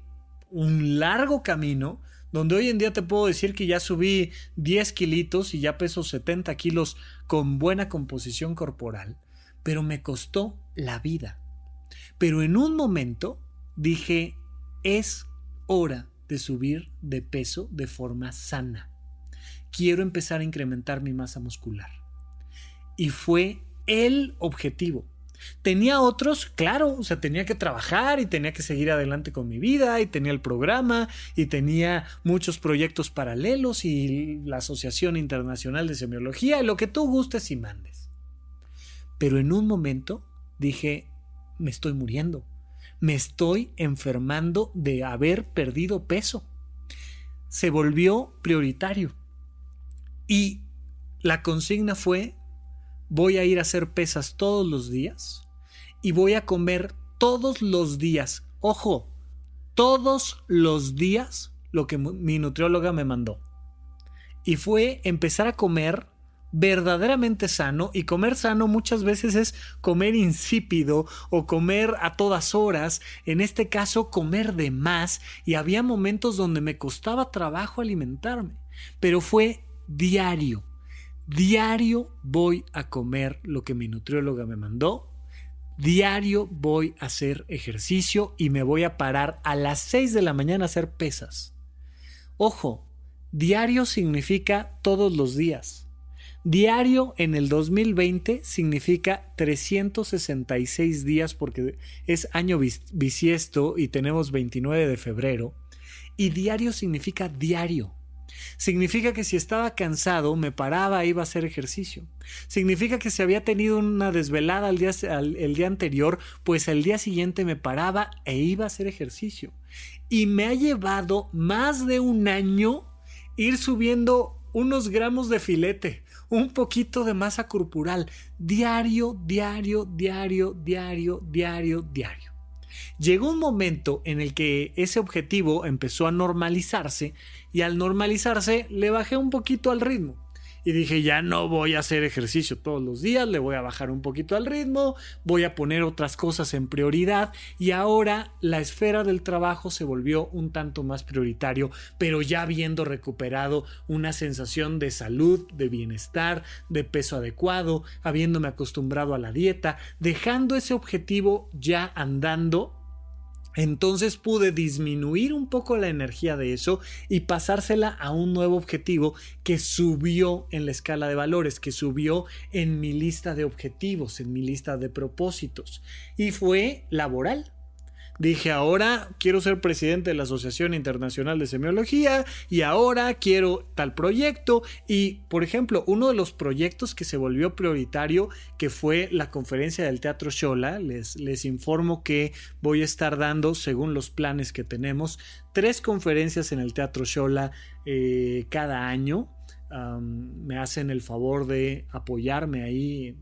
S1: un largo camino donde hoy en día te puedo decir que ya subí 10 kilitos y ya peso 70 kilos con buena composición corporal, pero me costó la vida. Pero en un momento dije, es hora de subir de peso de forma sana. Quiero empezar a incrementar mi masa muscular. Y fue el objetivo. Tenía otros, claro, o sea, tenía que trabajar y tenía que seguir adelante con mi vida y tenía el programa y tenía muchos proyectos paralelos y la Asociación Internacional de Semiología y lo que tú gustes y mandes. Pero en un momento dije, me estoy muriendo, me estoy enfermando de haber perdido peso. Se volvió prioritario. Y la consigna fue voy a ir a hacer pesas todos los días y voy a comer todos los días, ojo, todos los días lo que mi nutrióloga me mandó. Y fue empezar a comer verdaderamente sano y comer sano muchas veces es comer insípido o comer a todas horas, en este caso comer de más y había momentos donde me costaba trabajo alimentarme, pero fue diario, Diario voy a comer lo que mi nutrióloga me mandó. Diario voy a hacer ejercicio y me voy a parar a las 6 de la mañana a hacer pesas. Ojo, diario significa todos los días. Diario en el 2020 significa 366 días porque es año bisiesto y tenemos 29 de febrero. Y diario significa diario. Significa que si estaba cansado, me paraba iba a hacer ejercicio. Significa que si había tenido una desvelada el día, el día anterior, pues el día siguiente me paraba e iba a hacer ejercicio. Y me ha llevado más de un año ir subiendo unos gramos de filete, un poquito de masa corporal, diario, diario, diario, diario, diario, diario. Llegó un momento en el que ese objetivo empezó a normalizarse y al normalizarse le bajé un poquito al ritmo. Y dije, ya no voy a hacer ejercicio todos los días, le voy a bajar un poquito al ritmo, voy a poner otras cosas en prioridad. Y ahora la esfera del trabajo se volvió un tanto más prioritario, pero ya habiendo recuperado una sensación de salud, de bienestar, de peso adecuado, habiéndome acostumbrado a la dieta, dejando ese objetivo ya andando Entonces pude disminuir un poco la energía de eso y pasársela a un nuevo objetivo que subió en la escala de valores, que subió en mi lista de objetivos, en mi lista de propósitos. Y fue laboral dije ahora quiero ser presidente de la Asociación Internacional de Semiología y ahora quiero tal proyecto y por ejemplo uno de los proyectos que se volvió prioritario que fue la conferencia del Teatro Shola les, les informo que voy a estar dando según los planes que tenemos tres conferencias en el Teatro Shola eh, cada año me hacen el favor de apoyarme ahí.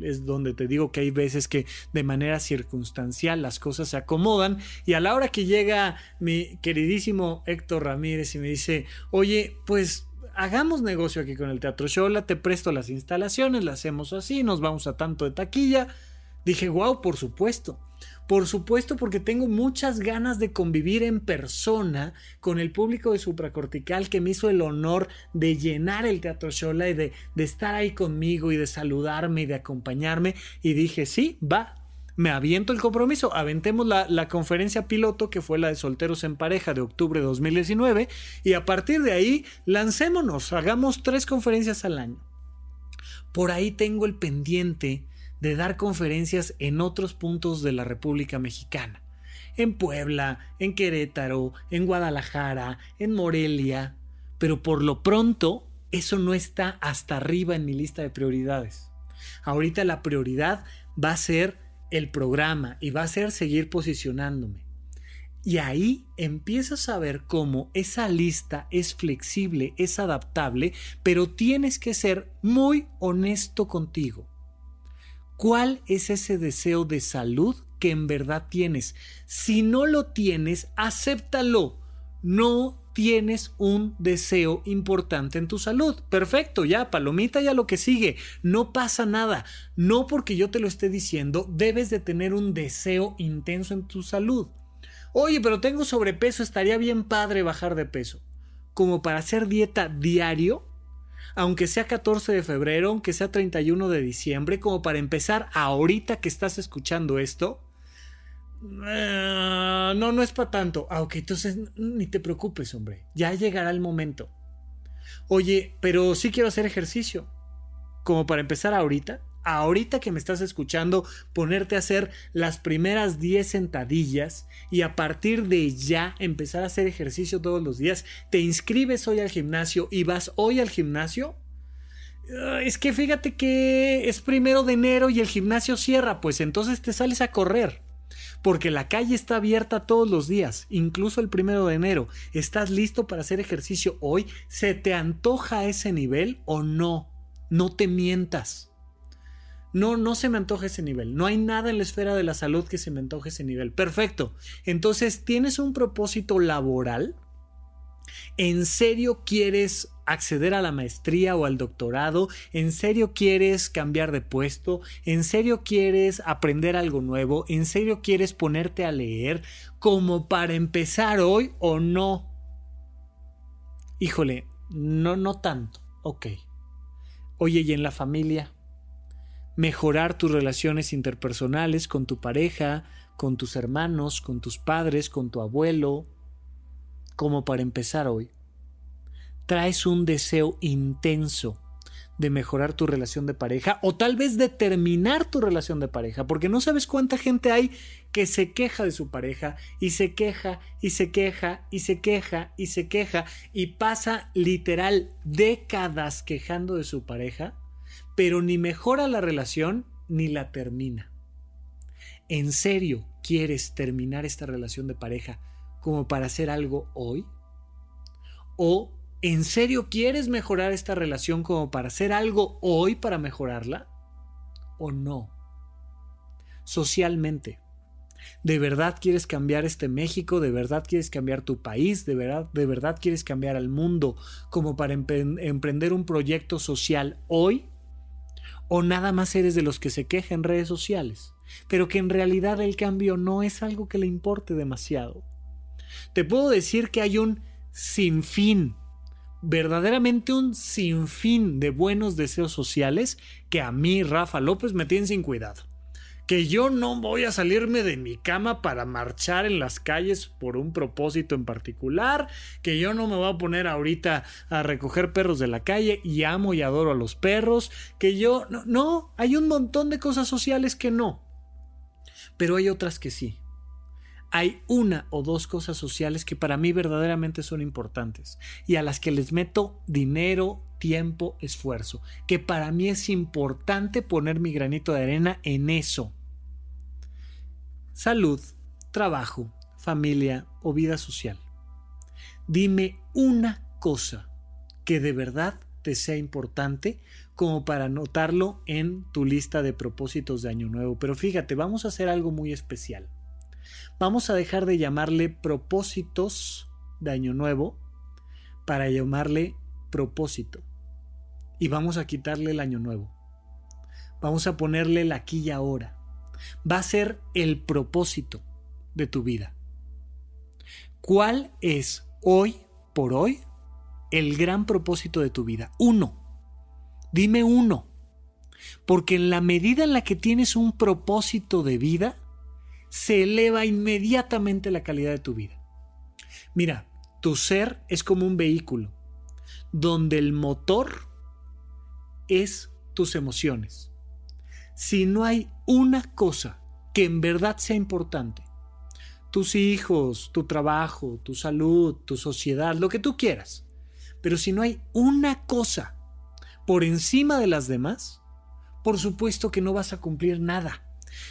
S1: Es, donde te digo que hay veces que de manera circunstancial las cosas se acomodan y a la hora que llega mi queridísimo Héctor Ramírez y me dice, oye, pues hagamos negocio aquí con el Teatro Shola, te presto las instalaciones, la hacemos así, nos vamos a tanto de taquilla. Dije, wow, por supuesto. Por supuesto, porque tengo muchas ganas de convivir en persona con el público de supracortical que me hizo el honor de llenar el Teatro Shola y de, estar ahí conmigo y de saludarme y de acompañarme. Y dije, sí, va, me aviento el compromiso. Aventemos la, la, conferencia piloto que fue la de Solteros en Pareja de octubre de 2019 y a partir de ahí lancémonos, hagamos tres conferencias al año. Por ahí tengo el pendiente de dar conferencias en otros puntos de la República Mexicana. En Puebla, en Querétaro, en Guadalajara, en Morelia. Pero por lo pronto, eso no está hasta arriba en mi lista de prioridades. Ahorita la prioridad va a ser el programa y va a ser seguir posicionándome. Y ahí empiezas a ver cómo esa lista es flexible, es adaptable, pero tienes que ser muy honesto contigo. ¿Cuál es ese deseo de salud que en verdad tienes? Si no lo tienes, acéptalo. No tienes un deseo importante en tu salud. Perfecto, ya, palomita ya lo que sigue. No pasa nada. No porque yo te lo esté diciendo, debes de tener un deseo intenso en tu salud. Oye, pero tengo sobrepeso, estaría bien padre bajar de peso. Como para hacer dieta diario, aunque sea 14 de febrero, aunque sea 31 de diciembre, como para empezar ahorita que estás escuchando esto. Ah, no, no es para tanto. Ah, ok, entonces ni te preocupes, hombre. Ya llegará el momento. Oye, pero sí quiero hacer ejercicio. Como para empezar ahorita ahorita que me estás escuchando, ponerte a hacer las primeras 10 sentadillas y a partir de ya empezar a hacer ejercicio todos los días, te inscribes hoy al gimnasio y vas hoy al gimnasio. Ah, es que fíjate que es primero de enero y el gimnasio cierra, pues entonces te sales a correr. Porque la calle está abierta todos los días, incluso el primero de enero. ¿Estás listo para hacer ejercicio hoy? ¿Se te antoja ese nivel o no? No te mientas. No, no se me antoja ese nivel. No hay nada en la esfera de la salud que se me antoje ese nivel. Perfecto. Entonces, ¿tienes un propósito laboral? ¿En serio quieres acceder a la maestría o al doctorado? ¿En serio quieres cambiar de puesto? ¿En serio quieres aprender algo nuevo? ¿En serio quieres ponerte a leer como para empezar hoy o no? Híjole, no, no tanto. Ok. Oye, ¿y en la familia? Mejorar tus relaciones interpersonales con tu pareja, con tus hermanos, con tus padres, con tu abuelo, como para empezar hoy. Traes un deseo intenso de mejorar tu relación de pareja o tal vez de terminar tu relación de pareja, porque no sabes cuánta gente hay que se queja de su pareja y se queja y se queja y se queja y se queja y pasa literal décadas quejando de su pareja pero ni mejora la relación ni la termina. ¿En serio quieres terminar esta relación de pareja como para hacer algo hoy? ¿O en serio quieres mejorar esta relación como para hacer algo hoy para mejorarla? ¿O no? Socialmente. ¿De verdad quieres cambiar este México? ¿De verdad quieres cambiar tu país? ¿De verdad, de verdad quieres cambiar al mundo como para emprender un proyecto social hoy? O nada más eres de los que se queja en redes sociales, pero que en realidad el cambio no es algo que le importe demasiado. Te puedo decir que hay un sinfín, verdaderamente un sinfín de buenos deseos sociales que a mí, Rafa López, me tienen sin cuidado. Que yo no voy a salirme de mi cama para marchar en las calles por un propósito en particular, que yo no me voy a poner ahorita a recoger perros de la calle y amo y adoro a los perros, que yo no, no, hay un montón de cosas sociales que no, pero hay otras que sí. Hay una o dos cosas sociales que para mí verdaderamente son importantes y a las que les meto dinero, tiempo, esfuerzo, que para mí es importante poner mi granito de arena en eso salud, trabajo, familia o vida social. Dime una cosa que de verdad te sea importante como para anotarlo en tu lista de propósitos de año nuevo. Pero fíjate, vamos a hacer algo muy especial. Vamos a dejar de llamarle propósitos de año nuevo para llamarle propósito. Y vamos a quitarle el año nuevo. Vamos a ponerle la aquí y ahora va a ser el propósito de tu vida. ¿Cuál es hoy por hoy el gran propósito de tu vida? Uno. Dime uno. Porque en la medida en la que tienes un propósito de vida, se eleva inmediatamente la calidad de tu vida. Mira, tu ser es como un vehículo, donde el motor es tus emociones si no hay una cosa que en verdad sea importante, tus hijos, tu trabajo, tu salud, tu sociedad, lo que tú quieras, pero si no hay una cosa por encima de las demás, por supuesto que no vas a cumplir nada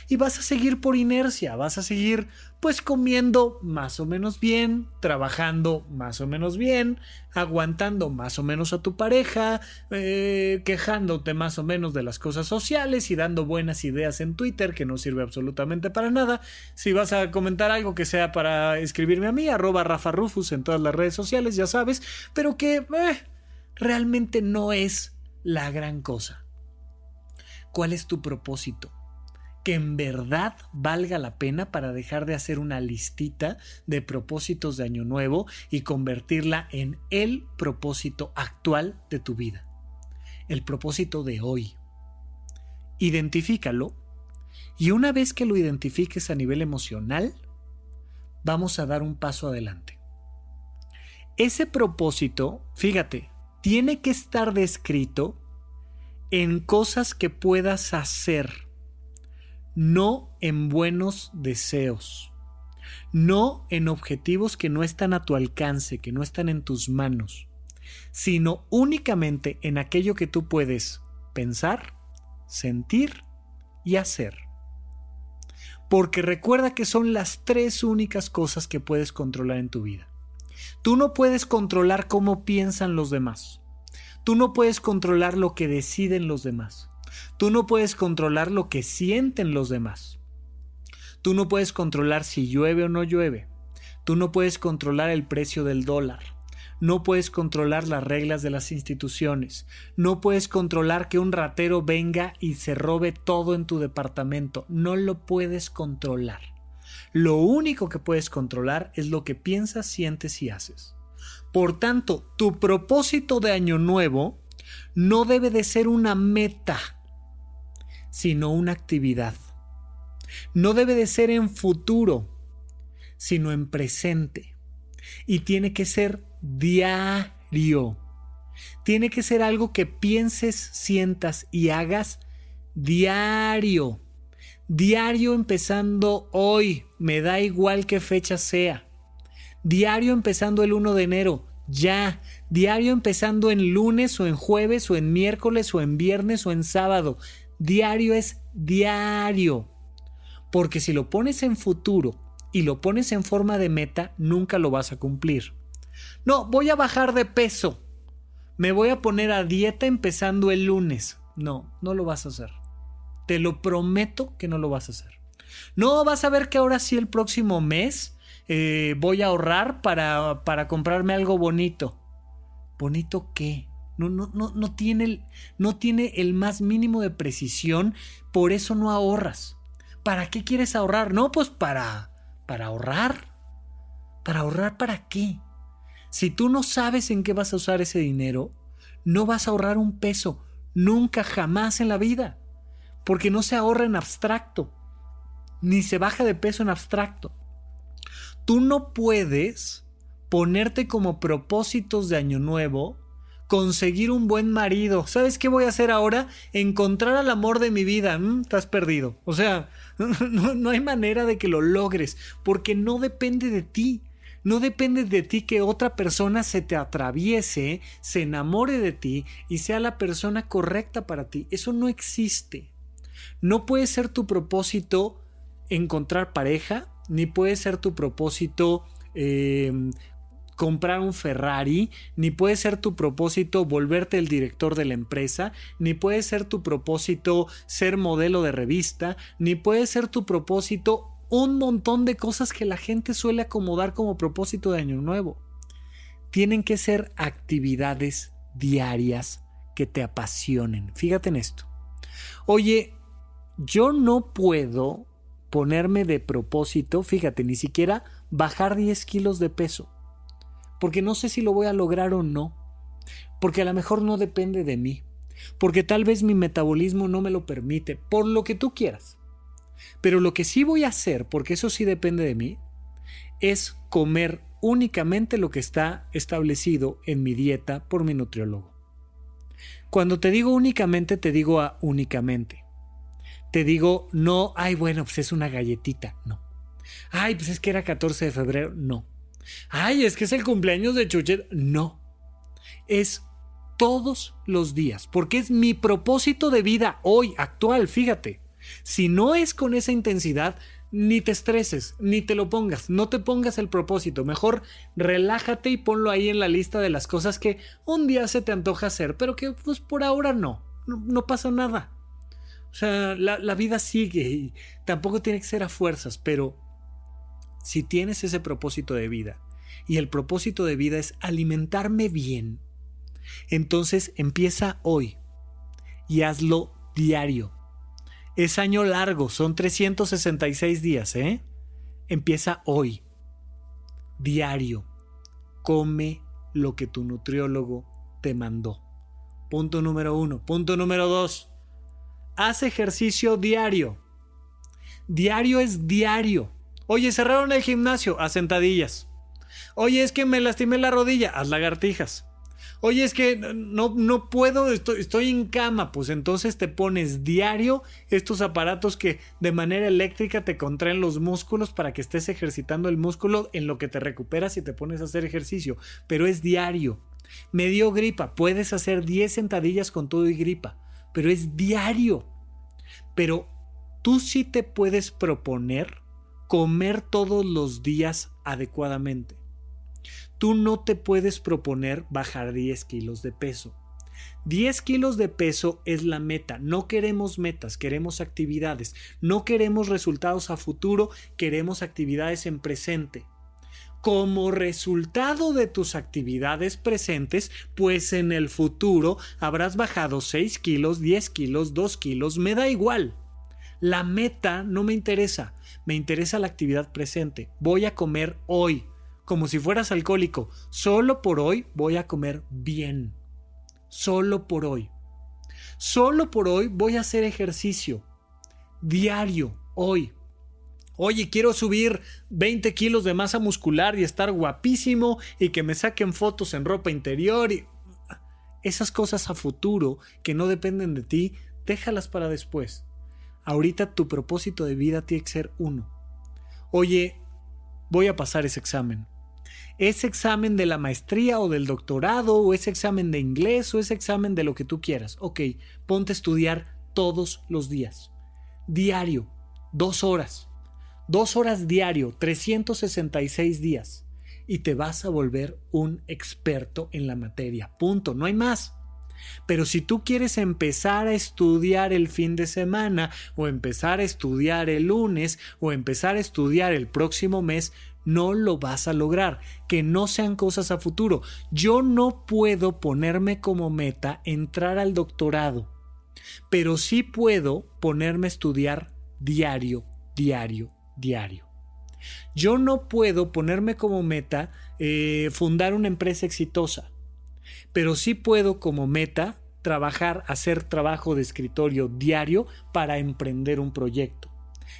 S1: y vas a seguir por inercia, vas a seguir pues comiendo más o menos bien, trabajando más o menos bien, aguantando más o menos a tu pareja, eh, quejándote más o menos de las cosas sociales y dando buenas ideas en Twitter que no sirve absolutamente para nada. Si vas a comentar algo que sea para escribirme a mí, arroba Rafa Rufus en todas las redes sociales, ya sabes, pero que eh, realmente no es la gran cosa. ¿Cuál es tu propósito? Que en verdad valga la pena para dejar de hacer una listita de propósitos de año nuevo y convertirla en el propósito actual de tu vida. El propósito de hoy. Identifícalo y una vez que lo identifiques a nivel emocional, vamos a dar un paso adelante. Ese propósito, fíjate, tiene que estar descrito en cosas que puedas hacer no en buenos deseos, no en objetivos que no están a tu alcance, que no están en tus manos, sino únicamente en aquello que tú puedes pensar, sentir y hacer. Porque recuerda que son las tres únicas cosas que puedes controlar en tu vida. Tú no puedes controlar cómo piensan los demás. Tú no puedes controlar lo que deciden los demás. Tú no puedes controlar lo que sienten los demás. Tú no puedes controlar si llueve o no llueve. Tú no puedes controlar el precio del dólar. No puedes controlar las reglas de las instituciones. No puedes controlar que un ratero venga y se robe todo en tu departamento. No lo puedes controlar. Lo único que puedes controlar es lo que piensas, sientes y haces. Por tanto, tu propósito de año nuevo no debe de ser una meta sino una actividad. No debe de ser en futuro, sino en presente. Y tiene que ser diario. Tiene que ser algo que pienses, sientas y hagas diario. Diario empezando hoy, me da igual qué fecha sea. Diario empezando el 1 de enero, ya. Diario empezando en lunes o en jueves o en miércoles o en viernes o en sábado. Diario es diario. Porque si lo pones en futuro y lo pones en forma de meta, nunca lo vas a cumplir. No, voy a bajar de peso. Me voy a poner a dieta empezando el lunes. No, no lo vas a hacer. Te lo prometo que no lo vas a hacer. No, vas a ver que ahora sí el próximo mes eh, voy a ahorrar para, para comprarme algo bonito. ¿Bonito qué? No, no, no, no, tiene el, no tiene el más mínimo de precisión, por eso no ahorras. ¿Para qué quieres ahorrar? No, pues para, para ahorrar. ¿Para ahorrar para qué? Si tú no sabes en qué vas a usar ese dinero, no vas a ahorrar un peso, nunca, jamás en la vida, porque no se ahorra en abstracto, ni se baja de peso en abstracto. Tú no puedes ponerte como propósitos de año nuevo conseguir un buen marido. ¿Sabes qué voy a hacer ahora? Encontrar al amor de mi vida. Mm, estás perdido. O sea, no, no, hay manera de que lo logres porque no depende de ti. No depende de ti que otra persona se te atraviese, se enamore de ti y sea la persona correcta para ti. Eso no existe. No puede ser tu propósito encontrar pareja, ni puede ser tu propósito eh, comprar un Ferrari, ni puede ser tu propósito volverte el director de la empresa, ni puede ser tu propósito ser modelo de revista, ni puede ser tu propósito un montón de cosas que la gente suele acomodar como propósito de año nuevo. Tienen que ser actividades diarias que te apasionen. Fíjate en esto. Oye, yo no puedo ponerme de propósito, fíjate, ni siquiera bajar 10 kilos de peso, porque no sé si lo voy a lograr o no, porque a lo mejor no depende de mí, porque tal vez mi metabolismo no me lo permite, por lo que tú quieras. Pero lo que sí voy a hacer, porque eso sí depende de mí, es comer únicamente lo que está establecido en mi dieta por mi nutriólogo. Cuando te digo únicamente, te digo únicamente te digo, no, ay, bueno, pues es una galletita, no. Ay, pues es que era 14 de febrero, no. Ay, es que es el cumpleaños de Chuchet, no. Es todos los días, porque es mi propósito de vida hoy, actual, fíjate. Si no es con esa intensidad, ni te estreses, ni te lo pongas, no te pongas el propósito, mejor relájate y ponlo ahí en la lista de las cosas que un día se te antoja hacer, pero que pues por ahora no, no, pasa nada. O sea, la, vida sigue y tampoco tiene que ser a fuerzas, pero si tienes ese propósito de vida y el propósito de vida es alimentarme bien, entonces empieza hoy y hazlo diario. Es año largo, son 366 días, ¿eh? Empieza hoy. Diario. Come lo que tu nutriólogo te mandó. Punto número uno. Punto número dos haz ejercicio diario. Diario es diario. Oye, cerraron el gimnasio, haz sentadillas. Oye, es que me lastimé la rodilla, haz lagartijas. Oye, es que no, no puedo, estoy, estoy en cama. Pues entonces te pones diario estos aparatos que de manera eléctrica te contraen los músculos para que estés ejercitando el músculo en lo que te recuperas y te pones a hacer ejercicio. Pero es diario. Me dio gripa, puedes hacer 10 sentadillas con todo y gripa pero es diario. Pero tú sí te puedes proponer comer todos los días adecuadamente. Tú no te puedes proponer bajar 10 kilos de peso. 10 kilos de peso es la meta. No queremos metas, queremos actividades. No queremos resultados a futuro, queremos actividades en presente como resultado de tus actividades presentes, pues en el futuro habrás bajado 6 kilos, 10 kilos, 2 kilos, me da igual. La meta no me interesa, me interesa la actividad presente. Voy a comer hoy, como si fueras alcohólico. Solo por hoy voy a comer bien. Solo por hoy. Solo por hoy voy a hacer ejercicio. Diario, hoy. Oye, quiero subir 20 kilos de masa muscular y estar guapísimo y que me saquen fotos en ropa interior y... Esas cosas a futuro que no dependen de ti, déjalas para después. Ahorita tu propósito de vida tiene que ser uno. Oye, voy a pasar ese examen. Ese examen de la maestría o del doctorado o ese examen de inglés o ese examen de lo que tú quieras. Ok, ponte a estudiar todos los días. Diario, dos horas Dos horas diario, 366 días. Y te vas a volver un experto en la materia. Punto. No hay más. Pero si tú quieres empezar a estudiar el fin de semana, o empezar a estudiar el lunes, o empezar a estudiar el próximo mes, no lo vas a lograr. Que no sean cosas a futuro. Yo no puedo ponerme como meta entrar al doctorado, pero sí puedo ponerme a estudiar diario, diario, diario. Yo no puedo ponerme como meta eh, fundar una empresa exitosa, pero sí puedo como meta trabajar, hacer trabajo de escritorio diario para emprender un proyecto.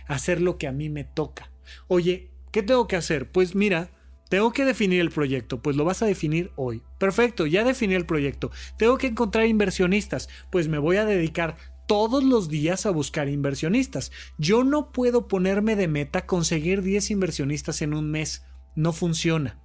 S1: hacer lo que a mí me toca. Oye, ¿qué tengo que hacer? Pues mira, tengo que definir el proyecto, pues lo vas a definir hoy. Perfecto, ya definí el proyecto. Tengo que encontrar inversionistas, pues me voy a dedicar todos los días a buscar inversionistas. Yo no puedo ponerme de meta conseguir 10 inversionistas en un mes. No funciona.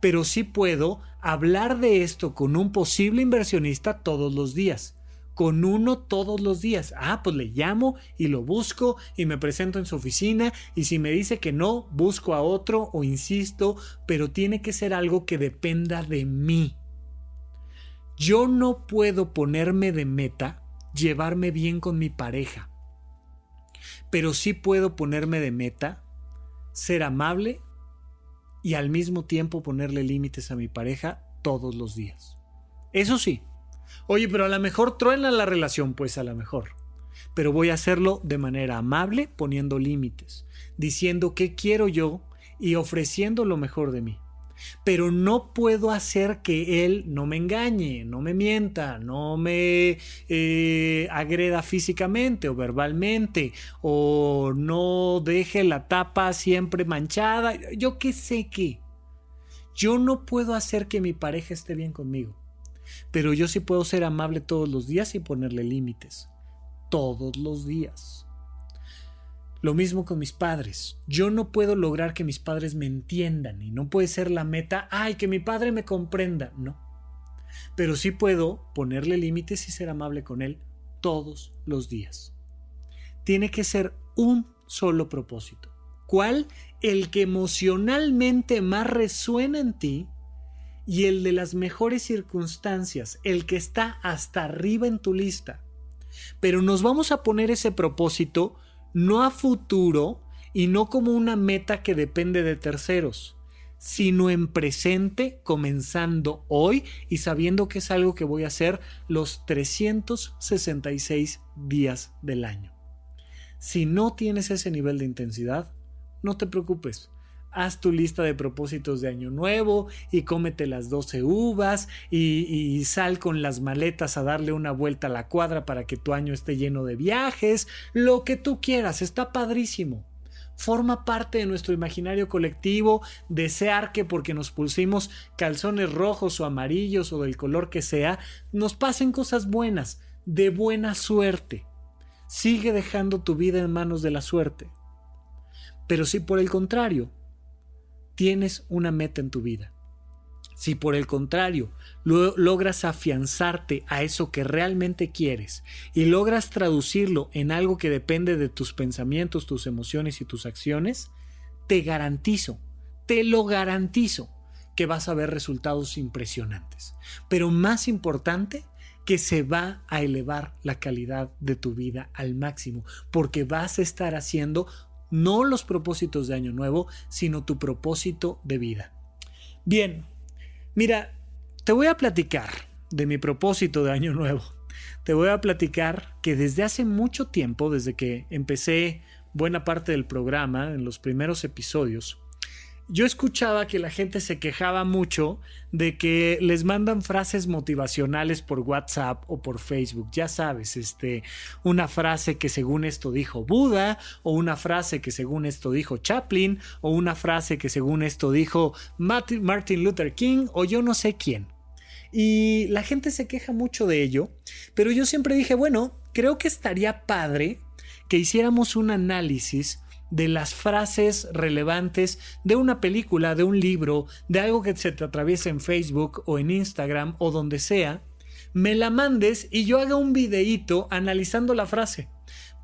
S1: Pero sí puedo hablar de esto con un posible inversionista todos los días con uno todos los días. Ah, pues le llamo y lo busco y me presento en su oficina y si me dice que no, busco a otro o insisto, pero tiene que ser algo que dependa de mí. Yo no puedo ponerme de meta llevarme bien con mi pareja, pero sí puedo ponerme de meta ser amable y al mismo tiempo ponerle límites a mi pareja todos los días. Eso sí, Oye, pero a lo mejor truena la relación, pues a lo mejor. Pero voy a hacerlo de manera amable, poniendo límites, diciendo qué quiero yo y ofreciendo lo mejor de mí. Pero no puedo hacer que él no me engañe, no me mienta, no me eh, agreda físicamente o verbalmente, o no deje la tapa siempre manchada. Yo qué sé qué. Yo no puedo hacer que mi pareja esté bien conmigo pero yo sí puedo ser amable todos los días y ponerle límites. Todos los días. Lo mismo con mis padres. Yo no puedo lograr que mis padres me entiendan y no puede ser la meta, ay, que mi padre me comprenda. No. Pero sí puedo ponerle límites y ser amable con él todos los días. Tiene que ser un solo propósito. ¿Cuál? El que emocionalmente más resuena en ti y el de las mejores circunstancias, el que está hasta arriba en tu lista. Pero nos vamos a poner ese propósito no a futuro y no como una meta que depende de terceros, sino en presente, comenzando hoy y sabiendo que es algo que voy a hacer los 366 días del año. Si no tienes ese nivel de intensidad, no te preocupes haz tu lista de propósitos de año nuevo y cómete las 12 uvas y, sal con las maletas a darle una vuelta a la cuadra para que tu año esté lleno de viajes, lo que tú quieras, está padrísimo. Forma parte de nuestro imaginario colectivo desear que porque nos pusimos calzones rojos o amarillos o del color que sea, nos pasen cosas buenas, de buena suerte. Sigue dejando tu vida en manos de la suerte. Pero si por el contrario tienes una meta en tu vida. Si por el contrario logras afianzarte a eso que realmente quieres y logras traducirlo en algo que depende de tus pensamientos, tus emociones y tus acciones, te garantizo, te lo garantizo, que vas a ver resultados impresionantes. Pero más importante, que se va a elevar la calidad de tu vida al máximo, porque vas a estar haciendo no los propósitos de año nuevo, sino tu propósito de vida. Bien, mira, te voy a platicar de mi propósito de año nuevo. Te voy a platicar que desde hace mucho tiempo, desde que empecé buena parte del programa, en los primeros episodios, yo escuchaba que la gente se quejaba mucho de que les mandan frases motivacionales por WhatsApp o por Facebook. Ya sabes, este, una frase que según esto dijo Buda, o una frase que según esto dijo Chaplin, o una frase que según esto dijo Martin Luther King, o yo no sé quién. Y la gente se queja mucho de ello, pero yo siempre dije, bueno, creo que estaría padre que hiciéramos un análisis de las frases relevantes de una película, de un libro, de algo que se te atraviesa en Facebook o en Instagram o donde sea, me la mandes y yo haga un videíto analizando la frase.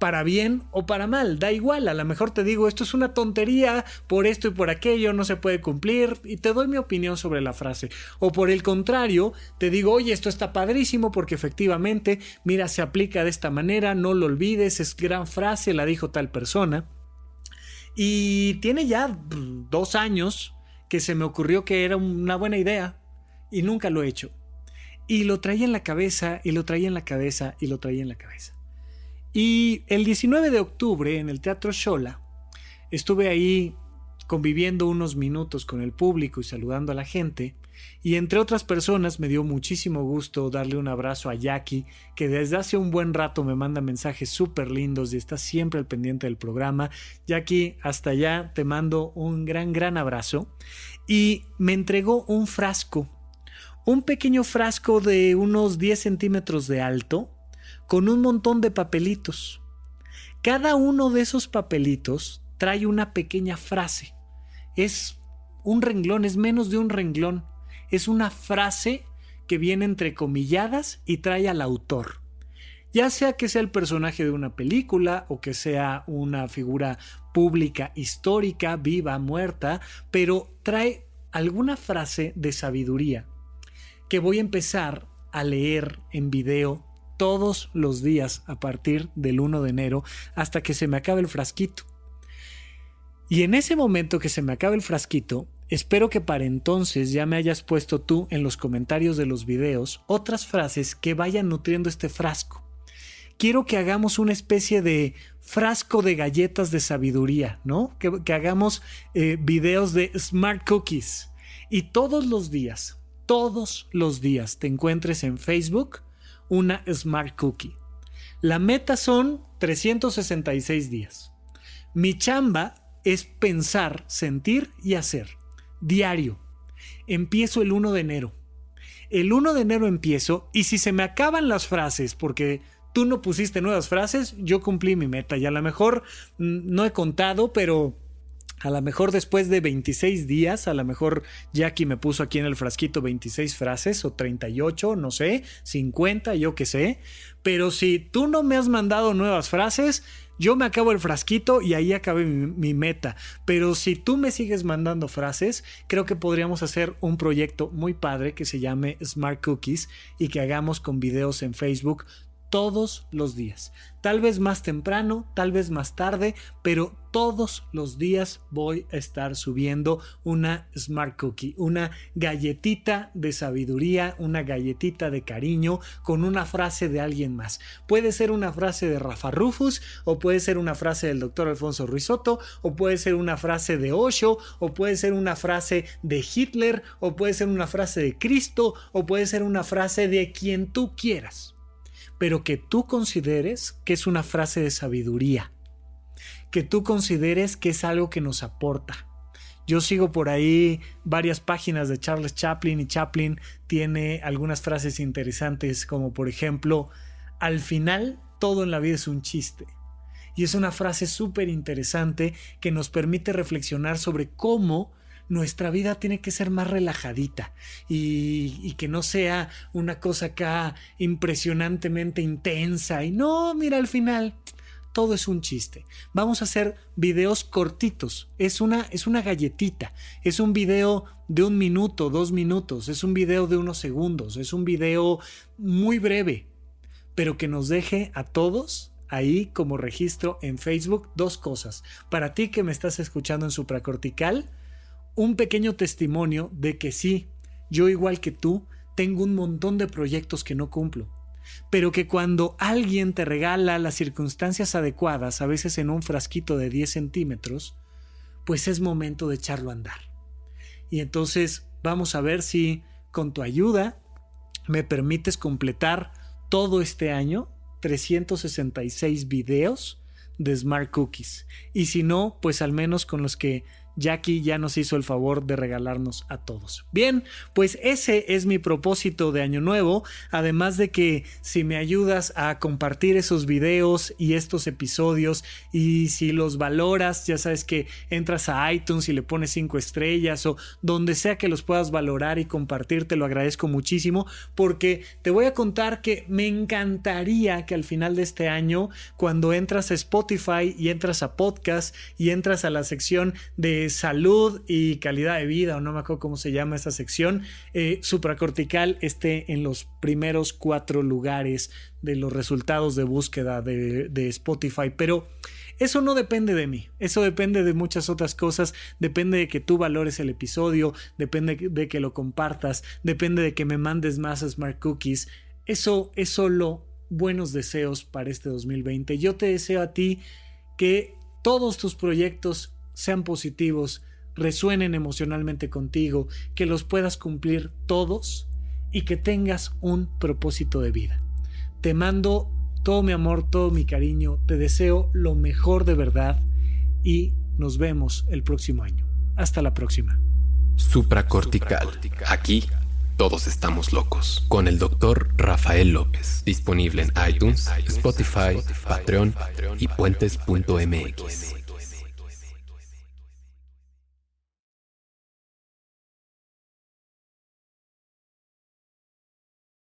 S1: Para bien o para mal, da igual, a lo mejor te digo esto es una tontería, por esto y por aquello no se puede cumplir y te doy mi opinión sobre la frase. O por el contrario, te digo, oye, esto está padrísimo porque efectivamente, mira, se aplica de esta manera, no lo olvides, es gran frase, la dijo tal persona. Y tiene ya dos años que se me ocurrió que era una buena idea y nunca lo he hecho. Y lo traía en la cabeza y lo traía en la cabeza y lo traía en la cabeza. Y el 19 de octubre en el Teatro Shola estuve ahí conviviendo unos minutos con el público y saludando a la gente Y entre otras personas me dio muchísimo gusto darle un abrazo a Jackie, que desde hace un buen rato me manda mensajes súper lindos y está siempre al pendiente del programa. Jackie, hasta allá te mando un gran, gran abrazo. Y me entregó un frasco, un pequeño frasco de unos 10 centímetros de alto, con un montón de papelitos. Cada uno de esos papelitos trae una pequeña frase. Es un renglón, es menos de un renglón es una frase que viene entrecomilladas y trae al autor. Ya sea que sea el personaje de una película o que sea una figura pública histórica, viva, muerta, pero trae alguna frase de sabiduría que voy a empezar a leer en video todos los días a partir del 1 de enero hasta que se me acabe el frasquito. Y en ese momento que se me acabe el frasquito, Espero que para entonces ya me hayas puesto tú en los comentarios de los videos otras frases que vayan nutriendo este frasco. Quiero que hagamos una especie de frasco de galletas de sabiduría, ¿no? Que, hagamos eh, videos de smart cookies. Y todos los días, todos los días te encuentres en Facebook una smart cookie. La meta son 366 días. Mi chamba es pensar, sentir y hacer diario. Empiezo el 1 de enero. El 1 de enero empiezo y si se me acaban las frases porque tú no pusiste nuevas frases, yo cumplí mi meta y a lo mejor mm, no he contado, pero a lo mejor después de 26 días, a lo mejor Jackie me puso aquí en el frasquito 26 frases o 38, no sé, 50, yo qué sé. Pero si tú no me has mandado nuevas frases, yo me acabo el frasquito y ahí acabé mi, meta. Pero si tú me sigues mandando frases, creo que podríamos hacer un proyecto muy padre que se llame Smart Cookies y que hagamos con videos en Facebook todos los días. Tal vez más temprano, tal vez más tarde, pero todos los días voy a estar subiendo una Smart Cookie, una galletita de sabiduría, una galletita de cariño con una frase de alguien más. Puede ser una frase de Rafa Rufus, o puede ser una frase del doctor Alfonso Ruizotto, o puede ser una frase de Osho, o puede ser una frase de Hitler, o puede ser una frase de Cristo, o puede ser una frase de quien tú quieras pero que tú consideres que es una frase de sabiduría, que tú consideres que es algo que nos aporta. Yo sigo por ahí varias páginas de Charles Chaplin y Chaplin tiene algunas frases interesantes como por ejemplo, al final todo en la vida es un chiste. Y es una frase súper interesante que nos permite reflexionar sobre cómo nuestra vida tiene que ser más relajadita y, que no sea una cosa acá impresionantemente intensa. Y no, mira, al final todo es un chiste. Vamos a hacer videos cortitos. Es una, es una galletita. Es un video de un minuto, dos minutos. Es un video de unos segundos. Es un video muy breve. Pero que nos deje a todos ahí como registro en Facebook dos cosas. Para ti que me estás escuchando en supracortical, un pequeño testimonio de que sí, yo igual que tú, tengo un montón de proyectos que no cumplo, pero que cuando alguien te regala las circunstancias adecuadas, a veces en un frasquito de 10 centímetros, pues es momento de echarlo a andar. Y entonces vamos a ver si con tu ayuda me permites completar todo este año 366 videos de Smart Cookies. Y si no, pues al menos con los que Jackie ya nos hizo el favor de regalarnos a todos. Bien, pues ese es mi propósito de año nuevo, además de que si me ayudas a compartir esos videos y estos episodios y si los valoras, ya sabes que entras a iTunes y le pones cinco estrellas o donde sea que los puedas valorar y compartir, te lo agradezco muchísimo porque te voy a contar que me encantaría que al final de este año, cuando entras a Spotify y entras a podcast y entras a la sección de salud y calidad de vida, o no me acuerdo cómo se llama esta sección, eh, supracortical esté en los primeros cuatro lugares de los resultados de búsqueda de, Spotify. Pero eso no depende de mí, eso depende de muchas otras cosas, depende de que tú valores el episodio, depende de que lo compartas, depende de que me mandes más Smart Cookies. Eso es solo buenos deseos para este 2020. Yo te deseo a ti que todos tus proyectos sean positivos, resuenen emocionalmente contigo, que los puedas cumplir todos y que tengas un propósito de vida. Te mando todo mi amor, todo mi cariño, te deseo lo mejor de verdad y nos vemos el próximo año. Hasta la próxima.
S2: Supracortical. Aquí todos estamos locos. Con el doctor Rafael López. Disponible en iTunes, Spotify, Patreon y puentes.mx.